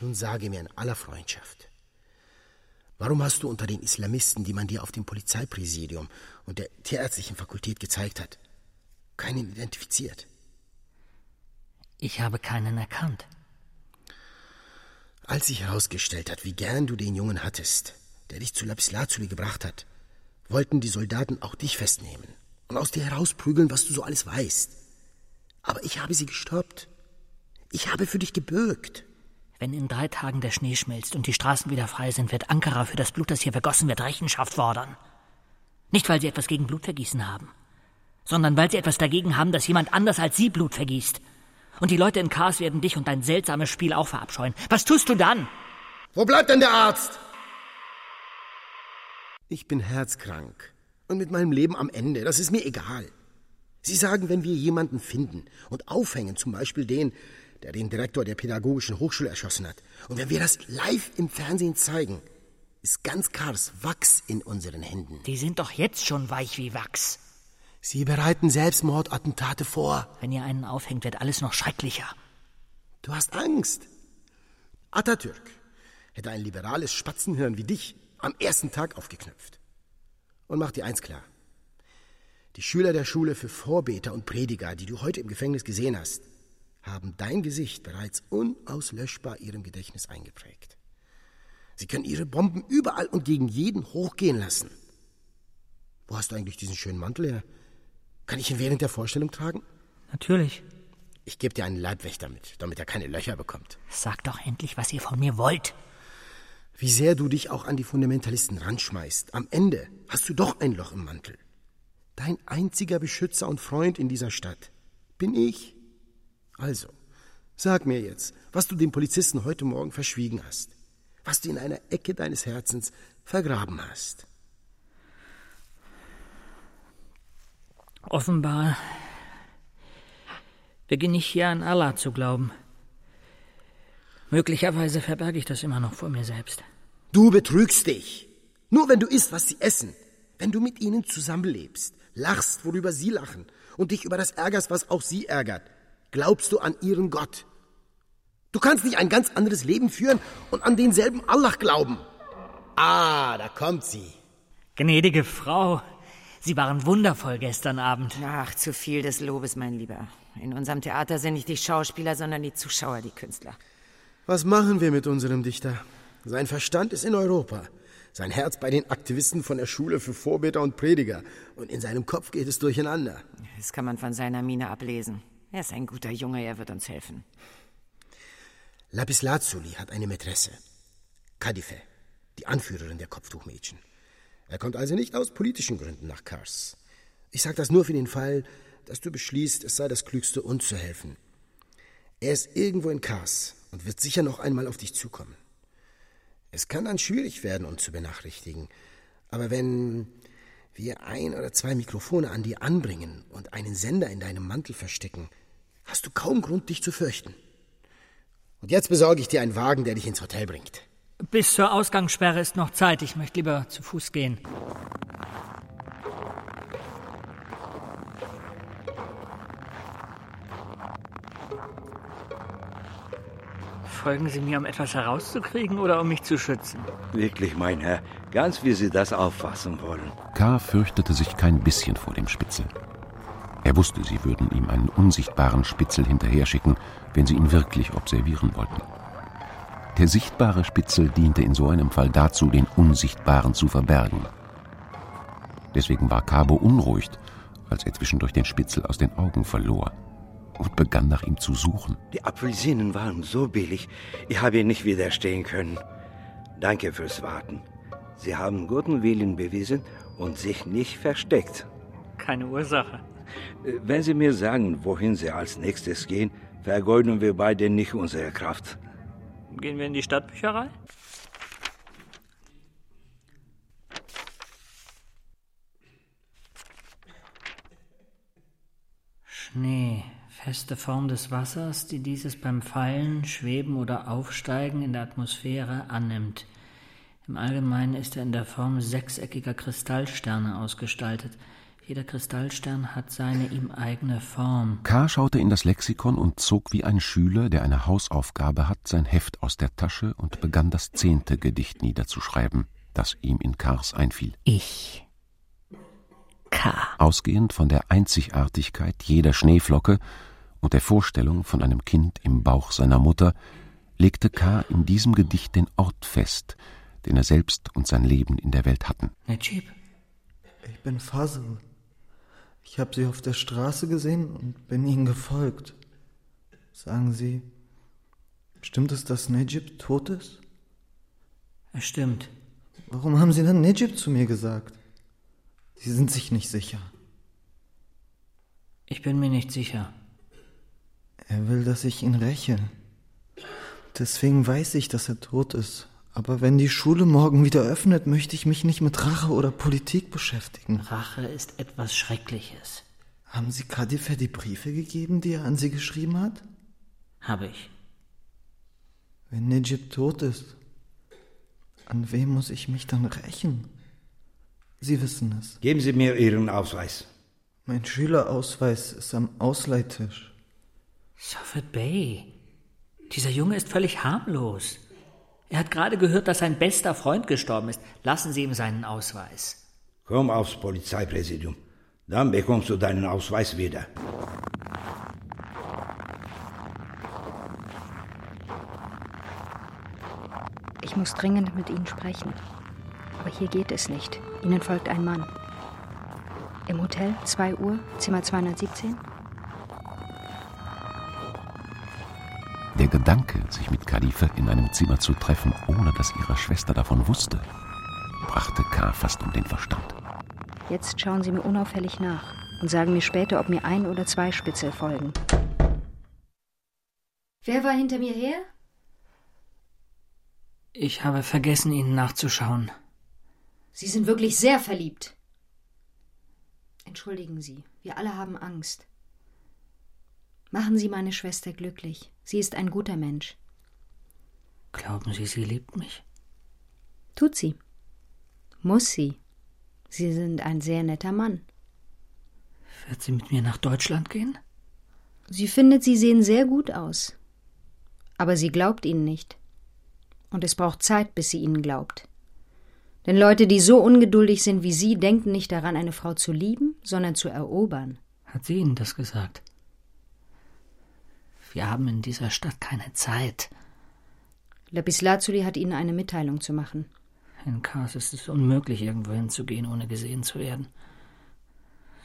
Nun sage mir in aller Freundschaft, warum hast du unter den Islamisten, die man dir auf dem Polizeipräsidium und der tierärztlichen Fakultät gezeigt hat, keinen identifiziert? Ich habe keinen erkannt. Als sich herausgestellt hat, wie gern du den Jungen hattest, der dich zu Lapislazuli gebracht hat, wollten die Soldaten auch dich festnehmen und aus dir herausprügeln, was du so alles weißt. Aber ich habe sie gestoppt. Ich habe für dich gebürgt. Wenn in drei Tagen der Schnee schmilzt und die Straßen wieder frei sind, wird Ankara für das Blut, das hier vergossen wird, Rechenschaft fordern. Nicht, weil sie etwas gegen Blutvergießen haben, sondern weil sie etwas dagegen haben, dass jemand anders als sie Blut vergießt. Und die Leute in Kars werden dich und dein seltsames Spiel auch verabscheuen. Was tust du dann? Wo bleibt denn der Arzt? Ich bin herzkrank und mit meinem Leben am Ende. Das ist mir egal. Sie sagen, wenn wir jemanden finden und aufhängen, zum Beispiel den, der den Direktor der Pädagogischen Hochschule erschossen hat, und wenn wir das live im Fernsehen zeigen, ist ganz Kars Wachs in unseren Händen. Die sind doch jetzt schon weich wie Wachs. Sie bereiten Selbstmordattentate vor. Wenn ihr einen aufhängt, wird alles noch schrecklicher. Du hast Angst. Atatürk hätte ein liberales Spatzenhirn wie dich am ersten Tag aufgeknüpft. Und mach dir eins klar. Die Schüler der Schule für Vorbeter und Prediger, die du heute im Gefängnis gesehen hast, haben dein Gesicht bereits unauslöschbar ihrem Gedächtnis eingeprägt. Sie können ihre Bomben überall und gegen jeden hochgehen lassen. Wo hast du eigentlich diesen schönen Mantel her? Kann ich ihn während der Vorstellung tragen? Natürlich. Ich gebe dir einen Leibwächter mit, damit er keine Löcher bekommt. Sag doch endlich, was ihr von mir wollt. Wie sehr du dich auch an die Fundamentalisten ranschmeißt, am Ende hast du doch ein Loch im Mantel. Dein einziger Beschützer und Freund in dieser Stadt bin ich. Also, sag mir jetzt, was du dem Polizisten heute Morgen verschwiegen hast, was du in einer Ecke deines Herzens vergraben hast. Offenbar beginne ich hier an Allah zu glauben. Möglicherweise verberge ich das immer noch vor mir selbst. Du betrügst dich. Nur wenn du isst, was sie essen, wenn du mit ihnen zusammenlebst, lachst, worüber sie lachen und dich über das ärgerst, was auch sie ärgert, glaubst du an ihren Gott. Du kannst nicht ein ganz anderes Leben führen und an denselben Allah glauben. Ah, da kommt sie. Gnädige Frau, Sie waren wundervoll gestern Abend. Ach, zu viel des Lobes, mein Lieber. In unserem Theater sind nicht die Schauspieler, sondern die Zuschauer die Künstler. Was machen wir mit unserem Dichter? Sein Verstand ist in Europa, sein Herz bei den Aktivisten von der Schule für Vorbeter und Prediger, und in seinem Kopf geht es durcheinander. Das kann man von seiner Miene ablesen. Er ist ein guter Junge, er wird uns helfen. Lapislazuli hat eine Mätresse, Kadife, die Anführerin der Kopftuchmädchen. Er kommt also nicht aus politischen Gründen nach Kars. Ich sage das nur für den Fall, dass du beschließt, es sei das Klügste, uns zu helfen. Er ist irgendwo in Kars und wird sicher noch einmal auf dich zukommen. Es kann dann schwierig werden, uns zu benachrichtigen. Aber wenn wir ein oder zwei Mikrofone an dir anbringen und einen Sender in deinem Mantel verstecken, hast du kaum Grund, dich zu fürchten. Und jetzt besorge ich dir einen Wagen, der dich ins Hotel bringt. Bis zur Ausgangssperre ist noch Zeit. Ich möchte lieber zu Fuß gehen. Folgen Sie mir, um etwas herauszukriegen oder um mich zu schützen? Wirklich, mein Herr, ganz wie Sie das auffassen wollen. K. fürchtete sich kein bisschen vor dem Spitzel. Er wusste, sie würden ihm einen unsichtbaren Spitzel hinterher schicken, wenn sie ihn wirklich observieren wollten. Der sichtbare Spitzel diente in so einem Fall dazu, den Unsichtbaren zu verbergen. Deswegen war K. beunruhigt, als er zwischendurch den Spitzel aus den Augen verlor und begann nach ihm zu suchen. Die Apfelsinen waren so billig, ich habe ihnen nicht widerstehen können. Danke fürs Warten. Sie haben guten Willen bewiesen und sich nicht versteckt. Keine Ursache. Wenn Sie mir sagen, wohin Sie als nächstes gehen, vergeuden wir beide nicht unsere Kraft. Gehen wir in die Stadtbücherei? Schnee, feste Form des Wassers, die dieses beim Fallen, Schweben oder Aufsteigen in der Atmosphäre annimmt. Im Allgemeinen ist er in der Form sechseckiger Kristallsterne ausgestaltet. Jeder Kristallstern hat seine ihm eigene Form. K. schaute in das Lexikon und zog wie ein Schüler, der eine Hausaufgabe hat, sein Heft aus der Tasche und begann das zehnte Gedicht niederzuschreiben, das ihm in Kars einfiel. Ich. K. Ausgehend von der Einzigartigkeit jeder Schneeflocke und der Vorstellung von einem Kind im Bauch seiner Mutter, legte K. in diesem Gedicht den Ort fest, den er selbst und sein Leben in der Welt hatten. Najib. Ich bin Fazl. Ich habe Sie auf der Straße gesehen und bin Ihnen gefolgt. Sagen Sie, Stimmt es, dass Nejib tot ist? Es stimmt. Warum haben Sie dann Nejib zu mir gesagt? Sie sind sich nicht sicher. Ich bin mir nicht sicher. Er will, dass ich ihn räche. Deswegen weiß ich, dass er tot ist. Aber wenn die Schule morgen wieder öffnet, möchte ich mich nicht mit Rache oder Politik beschäftigen. Rache ist etwas Schreckliches. Haben Sie Kadife die Briefe gegeben, die er an Sie geschrieben hat? Habe ich. Wenn Nejib tot ist, an wem muss ich mich dann rächen? Sie wissen es. Geben Sie mir Ihren Ausweis. Mein Schülerausweis ist am Ausleihtisch. Safed Bey. Dieser Junge ist völlig harmlos. Er hat gerade gehört, dass sein bester Freund gestorben ist. Lassen Sie ihm seinen Ausweis. Komm aufs Polizeipräsidium. Dann bekommst du deinen Ausweis wieder. Ich muss dringend mit Ihnen sprechen. Aber hier geht es nicht. Ihnen folgt ein Mann. Im Hotel, 2 Uhr, Zimmer 217? Der Gedanke, sich mit Khalifa in einem Zimmer zu treffen, ohne dass ihre Schwester davon wusste, brachte K. fast um den Verstand. Jetzt schauen Sie mir unauffällig nach und sagen mir später, ob mir ein oder zwei Spitzel folgen. Wer war hinter mir her? Ich habe vergessen, Ihnen nachzuschauen. Sie sind wirklich sehr verliebt. Entschuldigen Sie, wir alle haben Angst. Machen Sie meine Schwester glücklich. Sie ist ein guter Mensch. Glauben Sie, sie liebt mich? Tut sie. Muss sie. Sie sind ein sehr netter Mann. Wird sie mit mir nach Deutschland gehen? Sie findet, Sie sehen sehr gut aus. Aber sie glaubt Ihnen nicht. Und es braucht Zeit, bis sie Ihnen glaubt. Denn Leute, die so ungeduldig sind wie Sie, denken nicht daran, eine Frau zu lieben, sondern zu erobern. Hat sie Ihnen das gesagt? Wir haben in dieser Stadt keine Zeit. Lapislazuli hat Ihnen eine Mitteilung zu machen. In Kars ist es unmöglich, irgendwo hinzugehen, ohne gesehen zu werden.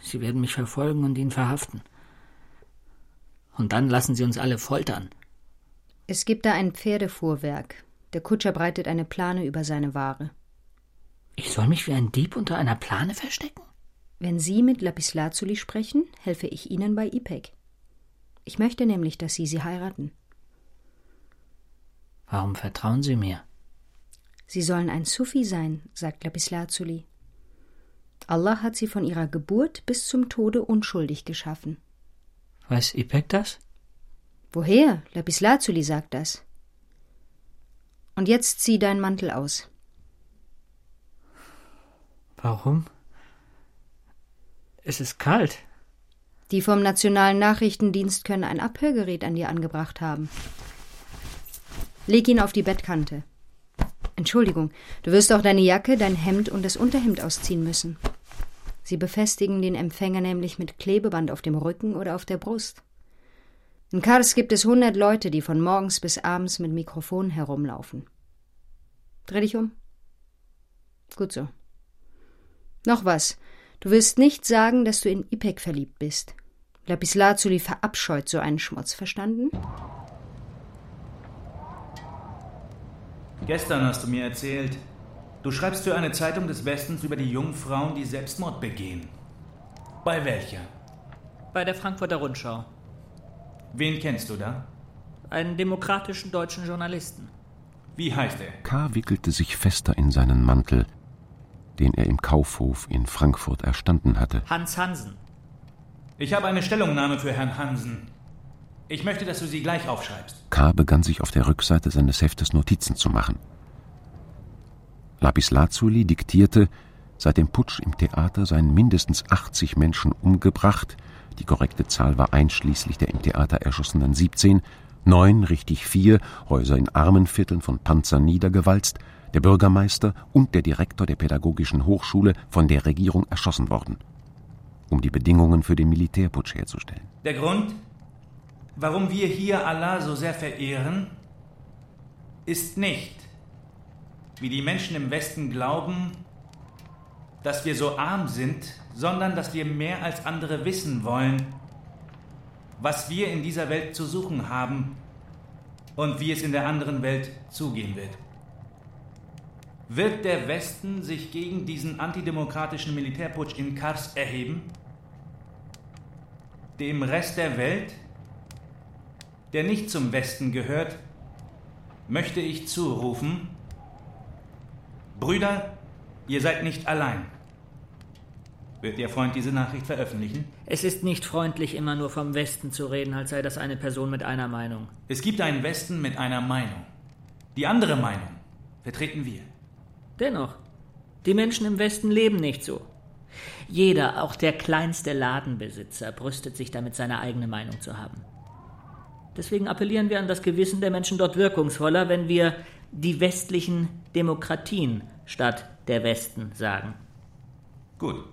Sie werden mich verfolgen und ihn verhaften. Und dann lassen sie uns alle foltern. Es gibt da ein Pferdefuhrwerk. Der Kutscher breitet eine Plane über seine Ware. Ich soll mich wie ein Dieb unter einer Plane verstecken? Wenn Sie mit Lapislazuli sprechen, helfe ich Ihnen bei Ipek. Ich möchte nämlich, dass Sie sie heiraten. Warum vertrauen Sie mir? Sie sollen ein Sufi sein, sagt Lapislazuli. Allah hat sie von ihrer Geburt bis zum Tode unschuldig geschaffen. Weiß Ipek das? Woher? Lapislazuli sagt das. Und jetzt zieh deinen Mantel aus. Warum? Es ist kalt. Die vom Nationalen Nachrichtendienst können ein Abhörgerät an dir angebracht haben. Leg ihn auf die Bettkante. Entschuldigung, du wirst auch deine Jacke, dein Hemd und das Unterhemd ausziehen müssen. Sie befestigen den Empfänger nämlich mit Klebeband auf dem Rücken oder auf der Brust. In Kars gibt es hundert Leute, die von morgens bis abends mit Mikrofon herumlaufen. Dreh dich um. Gut so. Noch was. Du wirst nicht sagen, dass du in Ipek verliebt bist. Lapislazuli verabscheut so einen Schmutz, verstanden? Gestern hast du mir erzählt, du schreibst für eine Zeitung des Westens über die jungen Frauen, die Selbstmord begehen. Bei welcher? Bei der Frankfurter Rundschau. Wen kennst du da? Einen demokratischen deutschen Journalisten. Wie heißt er? K. wickelte sich fester in seinen Mantel, den er im Kaufhof in Frankfurt erstanden hatte. Hans Hansen. Ich habe eine Stellungnahme für Herrn Hansen. Ich möchte, dass du sie gleich aufschreibst. K. begann sich auf der Rückseite seines Heftes Notizen zu machen. Lapislazuli diktierte, seit dem Putsch im Theater seien mindestens 80 Menschen umgebracht, die korrekte Zahl war einschließlich der im Theater erschossenen 17, neun, richtig vier, Häuser in Armenvierteln von Panzern niedergewalzt, der Bürgermeister und der Direktor der Pädagogischen Hochschule von der Regierung erschossen worden, um die Bedingungen für den Militärputsch herzustellen. Der Grund, warum wir hier Allah so sehr verehren, ist nicht, wie die Menschen im Westen glauben, dass wir so arm sind, sondern dass wir mehr als andere wissen wollen, was wir in dieser Welt zu suchen haben und wie es in der anderen Welt zugehen wird. Wird der Westen sich gegen diesen antidemokratischen Militärputsch in Kars erheben? Dem Rest der Welt, der nicht zum Westen gehört, möchte ich zurufen, Brüder, ihr seid nicht allein. Wird Ihr Freund diese Nachricht veröffentlichen? Es ist nicht freundlich, immer nur vom Westen zu reden, als sei das eine Person mit einer Meinung. Es gibt einen Westen mit einer Meinung. Die andere Meinung vertreten wir. Dennoch, die Menschen im Westen leben nicht so. Jeder, auch der kleinste Ladenbesitzer, brüstet sich damit, seine eigene Meinung zu haben. Deswegen appellieren wir an das Gewissen der Menschen dort wirkungsvoller, wenn wir die westlichen Demokratien statt der Westen sagen. Gut.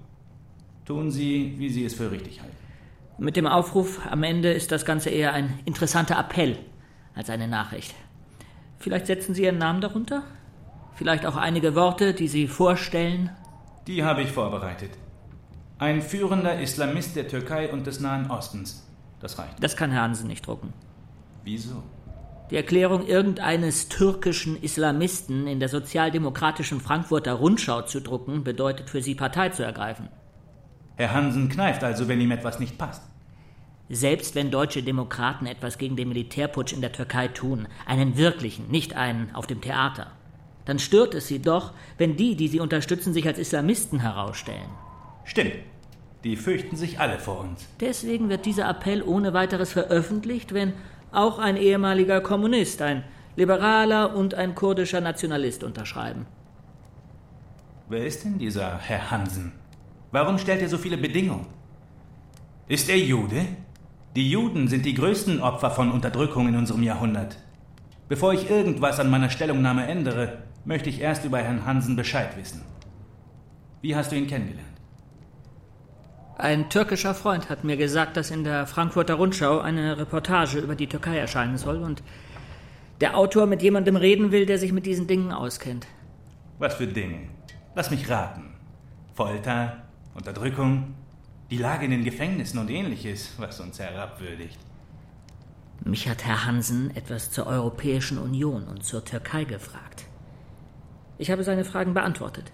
Tun Sie, wie Sie es für richtig halten. Mit dem Aufruf am Ende ist das Ganze eher ein interessanter Appell als eine Nachricht. Vielleicht setzen Sie Ihren Namen darunter? Vielleicht auch einige Worte, die Sie vorstellen? Die habe ich vorbereitet. Ein führender Islamist der Türkei und des Nahen Ostens. Das reicht. Das kann Herr Hansen nicht drucken. Wieso? Die Erklärung irgendeines türkischen Islamisten in der sozialdemokratischen Frankfurter Rundschau zu drucken, bedeutet für Sie Partei zu ergreifen. Herr Hansen kneift also, wenn ihm etwas nicht passt. Selbst wenn deutsche Demokraten etwas gegen den Militärputsch in der Türkei tun, einen wirklichen, nicht einen auf dem Theater, dann stört es sie doch, wenn die, die sie unterstützen, sich als Islamisten herausstellen. Stimmt. Die fürchten sich alle vor uns. Deswegen wird dieser Appell ohne weiteres veröffentlicht, wenn auch ein ehemaliger Kommunist, ein Liberaler und ein kurdischer Nationalist unterschreiben. Wer ist denn dieser Herr Hansen? Warum stellt er so viele Bedingungen? Ist er Jude? Die Juden sind die größten Opfer von Unterdrückung in unserem Jahrhundert. Bevor ich irgendwas an meiner Stellungnahme ändere, möchte ich erst über Herrn Hansen Bescheid wissen. Wie hast du ihn kennengelernt? Ein türkischer Freund hat mir gesagt, dass in der Frankfurter Rundschau eine Reportage über die Türkei erscheinen soll und der Autor mit jemandem reden will, der sich mit diesen Dingen auskennt. Was für Dinge? Lass mich raten. Folter, Unterdrückung, die Lage in den Gefängnissen und ähnliches, was uns herabwürdigt. Mich hat Herr Hansen etwas zur Europäischen Union und zur Türkei gefragt. Ich habe seine Fragen beantwortet.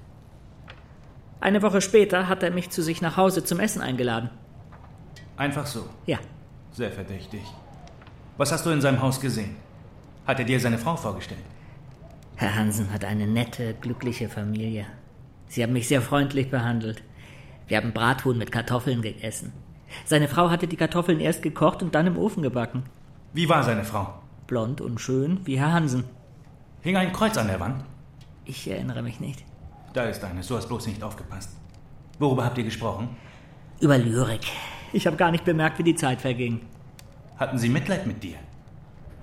Eine Woche später hat er mich zu sich nach Hause zum Essen eingeladen. Einfach so? Ja. Sehr verdächtig. Was hast du in seinem Haus gesehen? Hat er dir seine Frau vorgestellt? Herr Hansen hat eine nette, glückliche Familie. Sie haben mich sehr freundlich behandelt. Wir haben Brathuhn mit Kartoffeln gegessen. Seine Frau hatte die Kartoffeln erst gekocht und dann im Ofen gebacken. Wie war seine Frau? Blond und schön wie Herr Hansen. Hing ein Kreuz an der Wand? Ich erinnere mich nicht. Da ist eines, du hast bloß nicht aufgepasst. Worüber habt ihr gesprochen? Über Lyrik. Ich habe gar nicht bemerkt, wie die Zeit verging. Hatten sie Mitleid mit dir?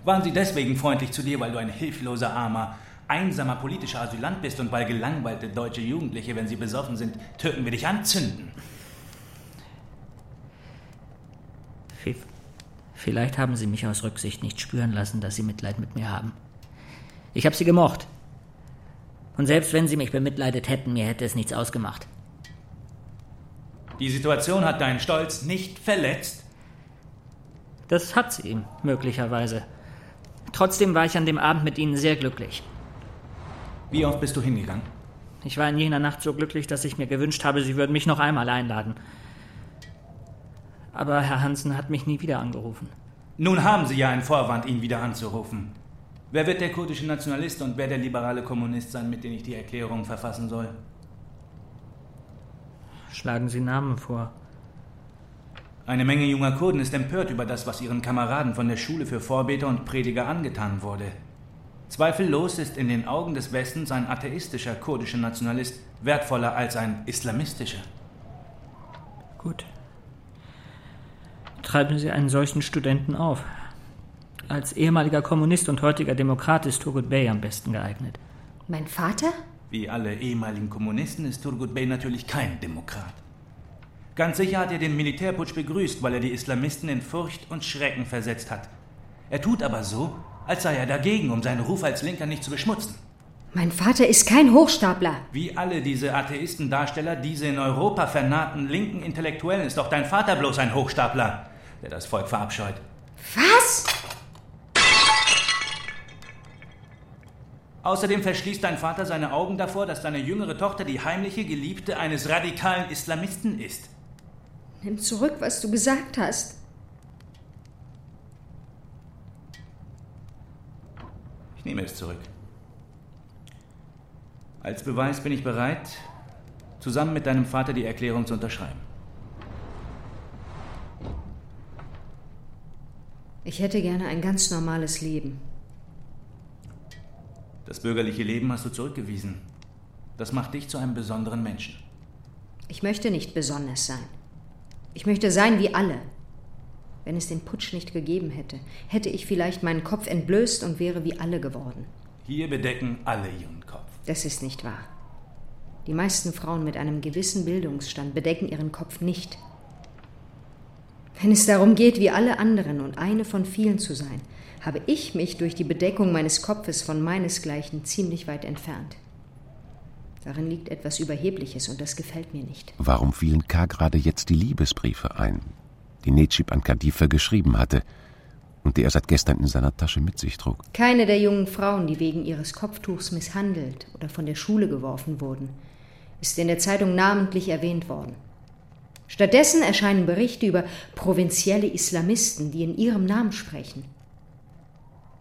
Waren sie deswegen freundlich zu dir, weil du ein hilfloser, armer, einsamer politischer Asylant bist und weil gelangweilte deutsche Jugendliche, wenn sie besoffen sind, Türken wie dich anzünden? Vielleicht haben sie mich aus Rücksicht nicht spüren lassen, dass sie Mitleid mit mir haben. Ich habe sie gemocht. Und selbst wenn sie mich bemitleidet hätten, mir hätte es nichts ausgemacht. Die Situation hat deinen Stolz nicht verletzt? Das hat sie ihm, möglicherweise. Trotzdem war ich an dem Abend mit ihnen sehr glücklich. Wie oft bist du hingegangen? Ich war in jener Nacht so glücklich, dass ich mir gewünscht habe, sie würden mich noch einmal einladen. Aber Herr Hansen hat mich nie wieder angerufen. Nun haben Sie ja einen Vorwand, ihn wieder anzurufen. Wer wird der kurdische Nationalist und wer der liberale Kommunist sein, mit dem ich die Erklärung verfassen soll? Schlagen Sie Namen vor. Eine Menge junger Kurden ist empört über das, was ihren Kameraden von der Schule für Vorbeter und Prediger angetan wurde. Zweifellos ist in den Augen des Westens ein atheistischer kurdischer Nationalist wertvoller als ein islamistischer. Gut. Treiben Sie einen solchen Studenten auf. Als ehemaliger Kommunist und heutiger Demokrat ist Turgut Bey am besten geeignet. Mein Vater? Wie alle ehemaligen Kommunisten ist Turgut Bey natürlich kein Demokrat. Ganz sicher hat er den Militärputsch begrüßt, weil er die Islamisten in Furcht und Schrecken versetzt hat. Er tut aber so, als sei er dagegen, um seinen Ruf als Linker nicht zu beschmutzen. Mein Vater ist kein Hochstapler. Wie alle diese Atheistendarsteller, diese in Europa vernarrten linken Intellektuellen, ist auch dein Vater bloß ein Hochstapler, der das Volk verabscheut. Was? Außerdem verschließt dein Vater seine Augen davor, dass deine jüngere Tochter die heimliche Geliebte eines radikalen Islamisten ist. Nimm zurück, was du gesagt hast. Ich nehme es zurück. Als Beweis bin ich bereit, zusammen mit deinem Vater die Erklärung zu unterschreiben. Ich hätte gerne ein ganz normales Leben. Das bürgerliche Leben hast du zurückgewiesen. Das macht dich zu einem besonderen Menschen. Ich möchte nicht besonders sein. Ich möchte sein wie alle. Wenn es den Putsch nicht gegeben hätte, hätte ich vielleicht meinen Kopf entblößt und wäre wie alle geworden. Hier bedecken alle ihren Kopf. Das ist nicht wahr. Die meisten Frauen mit einem gewissen Bildungsstand bedecken ihren Kopf nicht. Wenn es darum geht, wie alle anderen und eine von vielen zu sein, habe ich mich durch die Bedeckung meines Kopfes von meinesgleichen ziemlich weit entfernt. Darin liegt etwas Überhebliches und das gefällt mir nicht. Warum fielen K. gerade jetzt die Liebesbriefe ein, die Necip an Kadife geschrieben hatte und die er seit gestern in seiner Tasche mit sich trug? Keine der jungen Frauen, die wegen ihres Kopftuchs misshandelt oder von der Schule geworfen wurden, ist in der Zeitung namentlich erwähnt worden. Stattdessen erscheinen Berichte über provinzielle Islamisten, die in ihrem Namen sprechen.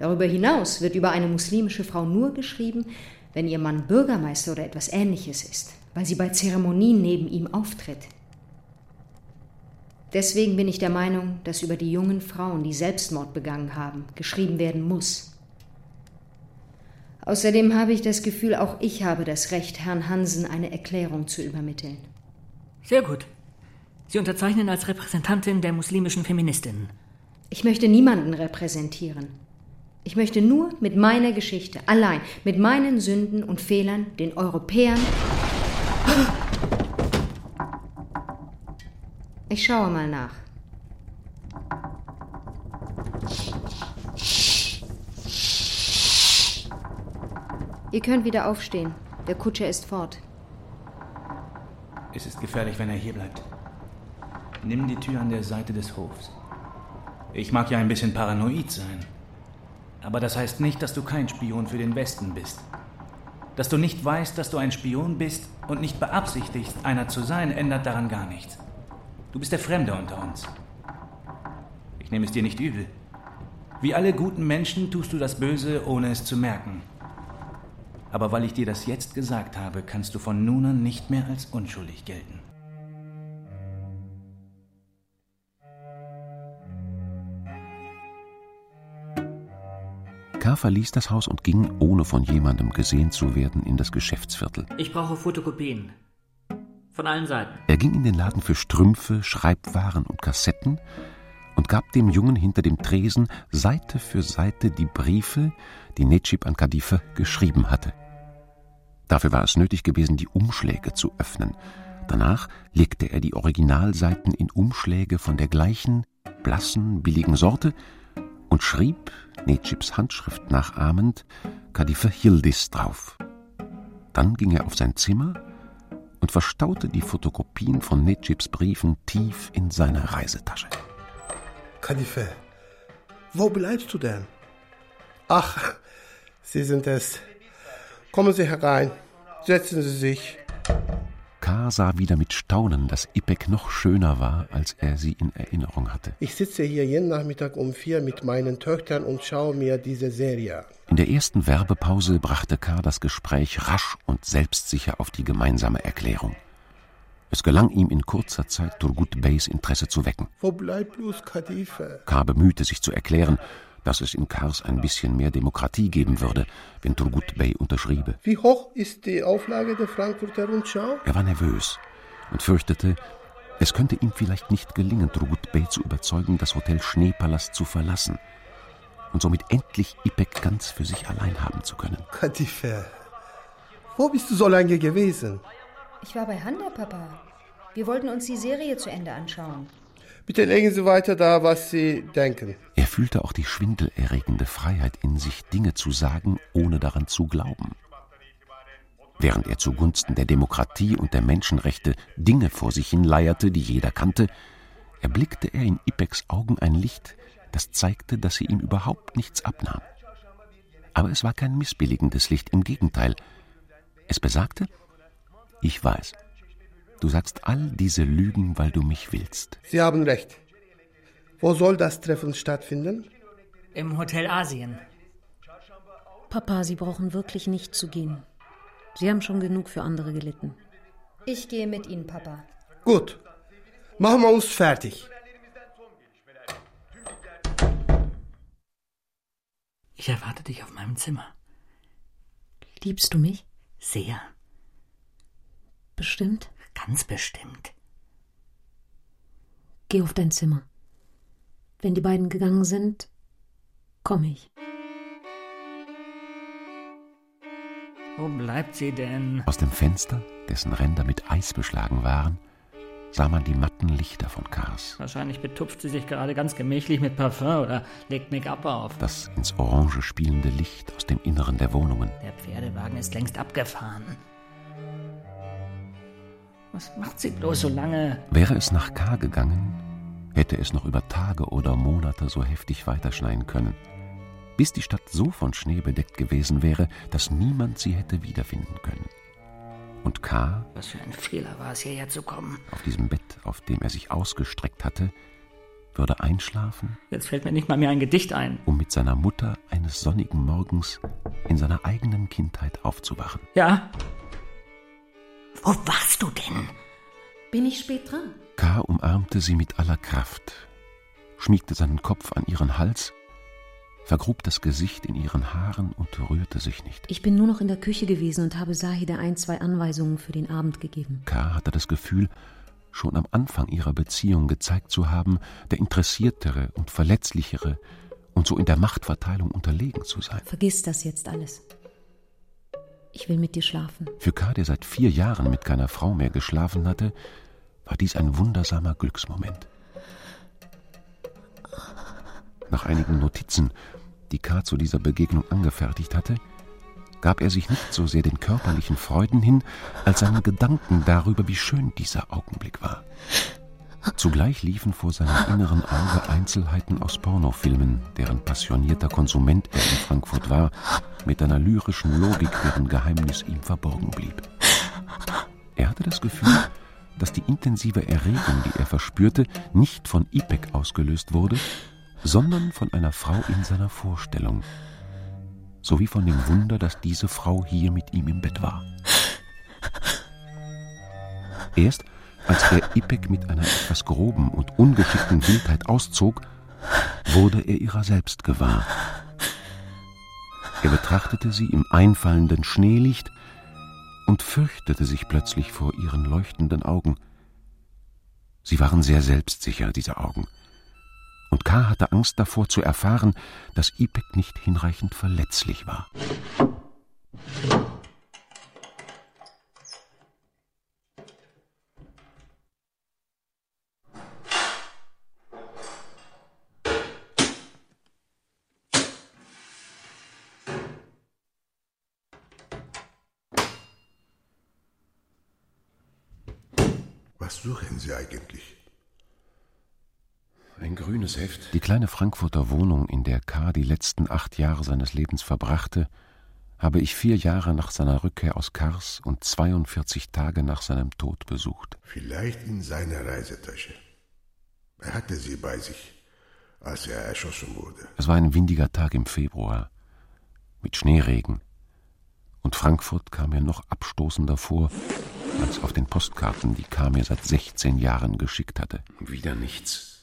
Darüber hinaus wird über eine muslimische Frau nur geschrieben, wenn ihr Mann Bürgermeister oder etwas ähnliches ist, weil sie bei Zeremonien neben ihm auftritt. Deswegen bin ich der Meinung, dass über die jungen Frauen, die Selbstmord begangen haben, geschrieben werden muss. Außerdem habe ich das Gefühl, auch ich habe das Recht, Herrn Hansen eine Erklärung zu übermitteln. Sehr gut. Sie unterzeichnen als Repräsentantin der muslimischen Feministinnen. Ich möchte niemanden repräsentieren. Ich möchte nur mit meiner Geschichte, allein mit meinen Sünden und Fehlern, den Europäern. Ich schaue mal nach. Ihr könnt wieder aufstehen. Der Kutscher ist fort. Es ist gefährlich, wenn er hier bleibt. Nimm die Tür an der Seite des Hofs. Ich mag ja ein bisschen paranoid sein. Aber das heißt nicht, dass du kein Spion für den Westen bist. Dass du nicht weißt, dass du ein Spion bist und nicht beabsichtigst, einer zu sein, ändert daran gar nichts. Du bist der Fremde unter uns. Ich nehme es dir nicht übel. Wie alle guten Menschen tust du das Böse, ohne es zu merken. Aber weil ich dir das jetzt gesagt habe, kannst du von nun an nicht mehr als unschuldig gelten. K. verließ das Haus und ging, ohne von jemandem gesehen zu werden, in das Geschäftsviertel. Ich brauche Fotokopien. Von allen Seiten. Er ging in den Laden für Strümpfe, Schreibwaren und Kassetten und gab dem Jungen hinter dem Tresen Seite für Seite die Briefe, die Necip an Kadife geschrieben hatte. Dafür war es nötig gewesen, die Umschläge zu öffnen. Danach legte er die Originalseiten in Umschläge von der gleichen, blassen, billigen Sorte und schrieb, Necips Handschrift nachahmend, Kadife Hildis drauf. Dann ging er auf sein Zimmer und verstaute die Fotokopien von Necips Briefen tief in seiner Reisetasche. Kadife, wo bleibst du denn? Ach, Sie sind es. Kommen Sie herein. Setzen Sie sich. K. sah wieder mit Staunen, dass Ipek noch schöner war, als er sie in Erinnerung hatte. Ich sitze hier jeden Nachmittag um vier mit meinen Töchtern und schaue mir diese Serie an. In der ersten Werbepause brachte K. das Gespräch rasch und selbstsicher auf die gemeinsame Erklärung. Es gelang ihm in kurzer Zeit, Turgut Beys Interesse zu wecken. Wo bleibt bloß Kadife? K. bemühte sich zu erklären, dass es in Kars ein bisschen mehr Demokratie geben würde, wenn Turgut Bey unterschriebe. Wie hoch ist die Auflage der Frankfurter Rundschau? Er war nervös und fürchtete, es könnte ihm vielleicht nicht gelingen, Turgut Bey zu überzeugen, das Hotel Schneepalast zu verlassen und somit endlich Ipek ganz für sich allein haben zu können. Kadife, wo bist du so lange gewesen? Ich war bei Handa, Papa. Wir wollten uns die Serie zu Ende anschauen. Bitte legen Sie weiter da, was Sie denken. Er fühlte auch die schwindelerregende Freiheit in sich, Dinge zu sagen, ohne daran zu glauben. Während er zugunsten der Demokratie und der Menschenrechte Dinge vor sich hin leierte, die jeder kannte, erblickte er in Ipeks Augen ein Licht, das zeigte, dass sie ihm überhaupt nichts abnahm. Aber es war kein missbilligendes Licht, im Gegenteil. Es besagte, ich weiß, du sagst all diese Lügen, weil du mich willst. Sie haben recht. Wo soll das Treffen stattfinden? Im Hotel Asien. Papa, Sie brauchen wirklich nicht zu gehen. Sie haben schon genug für andere gelitten. Ich gehe mit Ihnen, Papa. Gut. Machen wir uns fertig. Ich erwarte dich auf meinem Zimmer. Liebst du mich? Sehr. Bestimmt? Ganz bestimmt. Geh auf dein Zimmer. Wenn die beiden gegangen sind, komme ich. Wo bleibt sie denn? Aus dem Fenster, dessen Ränder mit Eis beschlagen waren, sah man die matten Lichter von Cars. Wahrscheinlich betupft sie sich gerade ganz gemächlich mit Parfum oder legt Make-up auf. Das ins Orange spielende Licht aus dem Inneren der Wohnungen. Der Pferdewagen ist längst abgefahren. Was macht sie bloß so lange? Wäre es nach K gegangen, hätte es noch über Tage oder Monate so heftig weiterschneien können, bis die Stadt so von Schnee bedeckt gewesen wäre, dass niemand sie hätte wiederfinden können. Und K. Was für ein Fehler war es, hierher zu kommen. Auf diesem Bett, auf dem er sich ausgestreckt hatte, würde einschlafen. Jetzt fällt mir nicht mal mehr ein Gedicht ein. Um mit seiner Mutter eines sonnigen Morgens in seiner eigenen Kindheit aufzuwachen. Ja. Wo warst du denn? Bin ich spät dran? K. umarmte sie mit aller Kraft, schmiegte seinen Kopf an ihren Hals vergrub das Gesicht in ihren Haaren und rührte sich nicht. Ich bin nur noch in der Küche gewesen und habe Sahide ein, zwei Anweisungen für den Abend gegeben. K. hatte das Gefühl, schon am Anfang ihrer Beziehung gezeigt zu haben, der interessiertere und verletzlichere und so in der Machtverteilung unterlegen zu sein. Vergiss das jetzt alles. Ich will mit dir schlafen. Für K., der seit vier Jahren mit keiner Frau mehr geschlafen hatte, war dies ein wundersamer Glücksmoment. Nach einigen Notizen die K. zu dieser Begegnung angefertigt hatte, gab er sich nicht so sehr den körperlichen Freuden hin, als seinen Gedanken darüber, wie schön dieser Augenblick war. Zugleich liefen vor seinem inneren Auge Einzelheiten aus Pornofilmen, deren passionierter Konsument er in Frankfurt war, mit einer lyrischen Logik, deren Geheimnis ihm verborgen blieb. Er hatte das Gefühl, dass die intensive Erregung, die er verspürte, nicht von Ipek ausgelöst wurde, sondern von einer Frau in seiner Vorstellung, sowie von dem Wunder, dass diese Frau hier mit ihm im Bett war. Erst als er Ipek mit einer etwas groben und ungeschickten Wildheit auszog, wurde er ihrer selbst gewahr. Er betrachtete sie im einfallenden Schneelicht und fürchtete sich plötzlich vor ihren leuchtenden Augen. Sie waren sehr selbstsicher, diese Augen und K. hatte Angst davor zu erfahren, dass Ipek nicht hinreichend verletzlich war. Was suchen Sie eigentlich? Ein grünes Heft. Die kleine Frankfurter Wohnung, in der K. die letzten acht Jahre seines Lebens verbrachte, habe ich vier Jahre nach seiner Rückkehr aus Kars und 42 Tage nach seinem Tod besucht. Vielleicht in seiner Reisetasche. Er hatte sie bei sich, als er erschossen wurde. Es war ein windiger Tag im Februar, mit Schneeregen. Und Frankfurt kam mir noch abstoßender vor, als auf den Postkarten, die K. mir seit 16 Jahren geschickt hatte. Wieder nichts.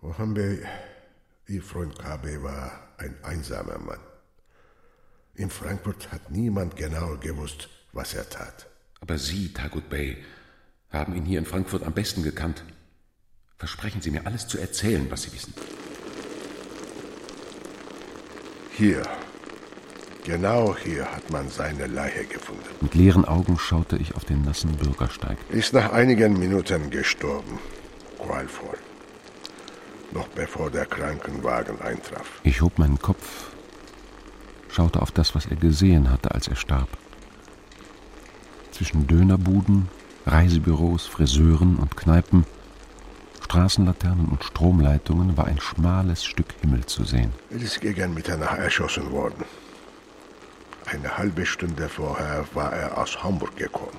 Ohambe, Ihr Freund Kabe war ein einsamer Mann. In Frankfurt hat niemand genau gewusst, was er tat. Aber Sie, Tagut Bey, haben ihn hier in Frankfurt am besten gekannt. Versprechen Sie mir alles zu erzählen, was Sie wissen. Hier, genau hier hat man seine Leiche gefunden. Mit leeren Augen schaute ich auf den nassen Bürgersteig. Ist nach einigen Minuten gestorben. Qualvoll noch bevor der Krankenwagen eintraf. Ich hob meinen Kopf, schaute auf das, was er gesehen hatte, als er starb. Zwischen Dönerbuden, Reisebüros, Friseuren und Kneipen Straßenlaternen und Stromleitungen war ein schmales Stück Himmel zu sehen. Er ist gegen Mitternacht erschossen worden. Eine halbe Stunde vorher war er aus Hamburg gekommen.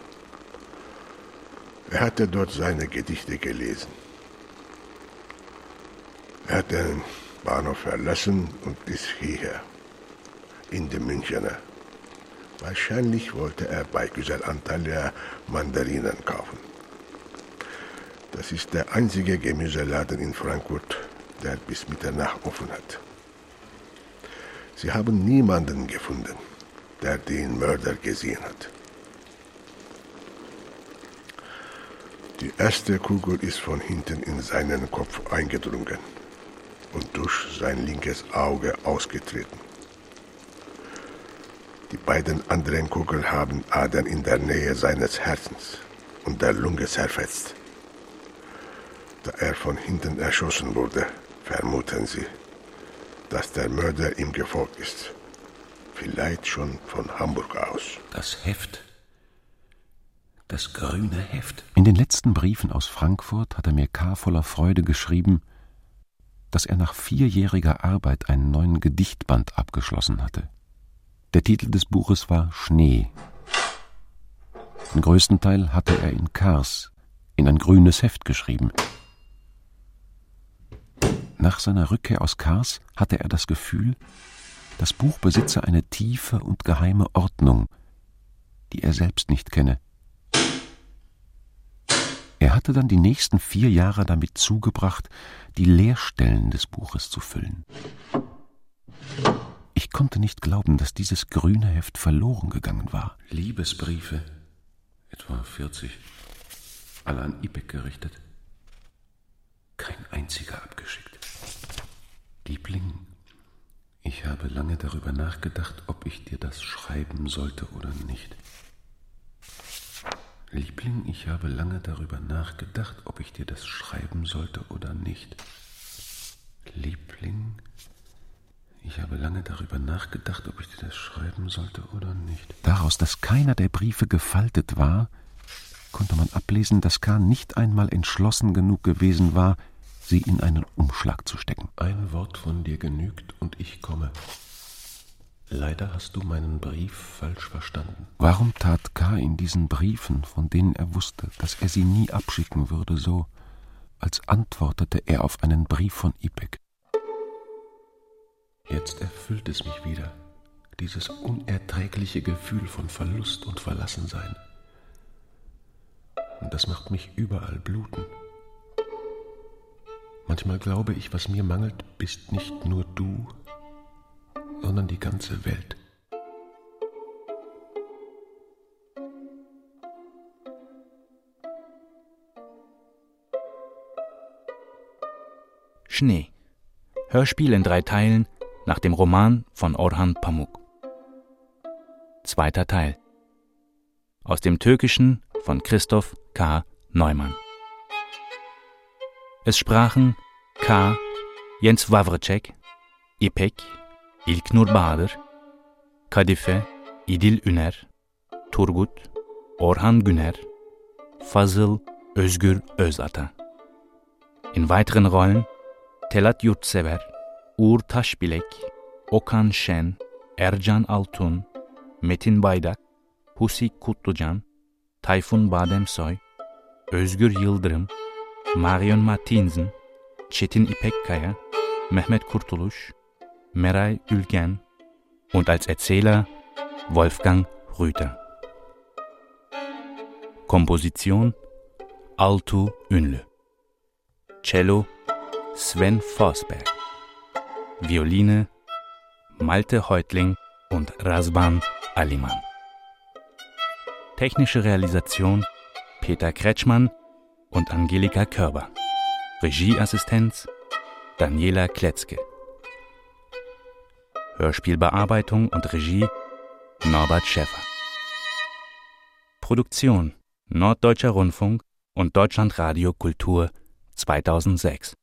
Er hatte dort seine Gedichte gelesen. Er hat den Bahnhof verlassen und ist hierher, in den Münchener. Wahrscheinlich wollte er bei Güsel Antalya Mandarinen kaufen. Das ist der einzige Gemüseladen in Frankfurt, der bis Mitternacht offen hat. Sie haben niemanden gefunden, der den Mörder gesehen hat. Die erste Kugel ist von hinten in seinen Kopf eingedrungen und durch sein linkes Auge ausgetreten. Die beiden anderen Kugeln haben Adern in der Nähe seines Herzens und der Lunge zerfetzt. Da er von hinten erschossen wurde, vermuten sie, dass der Mörder ihm gefolgt ist. Vielleicht schon von Hamburg aus. Das Heft. Das grüne Heft. In den letzten Briefen aus Frankfurt hat er mir K. voller Freude geschrieben, dass er nach vierjähriger Arbeit einen neuen Gedichtband abgeschlossen hatte. Der Titel des Buches war Schnee. Den größten Teil hatte er in Kars, in ein grünes Heft geschrieben. Nach seiner Rückkehr aus Kars hatte er das Gefühl, das Buch besitze eine tiefe und geheime Ordnung, die er selbst nicht kenne. Er hatte dann die nächsten vier Jahre damit zugebracht, die Leerstellen des Buches zu füllen. Ich konnte nicht glauben, dass dieses grüne Heft verloren gegangen war. Liebesbriefe, etwa 40, alle an Ipek gerichtet. Kein einziger abgeschickt. Liebling, ich habe lange darüber nachgedacht, ob ich dir das schreiben sollte oder nicht. Liebling, ich habe lange darüber nachgedacht, ob ich dir das schreiben sollte oder nicht. Liebling, ich habe lange darüber nachgedacht, ob ich dir das schreiben sollte oder nicht. Daraus, dass keiner der Briefe gefaltet war, konnte man ablesen, dass Kahn nicht einmal entschlossen genug gewesen war, sie in einen Umschlag zu stecken. Ein Wort von dir genügt und ich komme. Leider hast du meinen Brief falsch verstanden. Warum tat K. in diesen Briefen, von denen er wusste, dass er sie nie abschicken würde, so, als antwortete er auf einen Brief von Ipek? Jetzt erfüllt es mich wieder, dieses unerträgliche Gefühl von Verlust und Verlassensein. Und das macht mich überall bluten. Manchmal glaube ich, was mir mangelt, bist nicht nur du, sondern die ganze Welt. Schnee. Hörspiel in drei Teilen nach dem Roman von Orhan Pamuk. Zweiter Teil. Aus dem Türkischen von Christoph K. Neumann. Es sprachen K. Jens Wawrcek, İpek, İlknur Bahadır, Kadife, İdil Üner, Turgut, Orhan Güner, Fazıl Özgür Özata. In weiteren Rollen Telat Yurtsever, Uğur Taşbilek, Okan Şen, Ercan Altun, Metin Baydak, Husi Kutlucan, Tayfun Bademsoy, Özgür Yıldırım, Marion Martinsen, Çetin İpekkaya, Mehmet Kurtuluş, Meray Ülgen und als Erzähler Wolfgang Rüther. Komposition Altu Ünlü. Cello Sven Forsberg. Violine Malte Heutling und Rasban Aliman. Technische Realisation Peter Kretschmann und Angelika Körber. Regieassistenz Daniela Kletzke. Hörspielbearbeitung und Regie Norbert Schäffer. Produktion Norddeutscher Rundfunk und Deutschlandradio Kultur 2006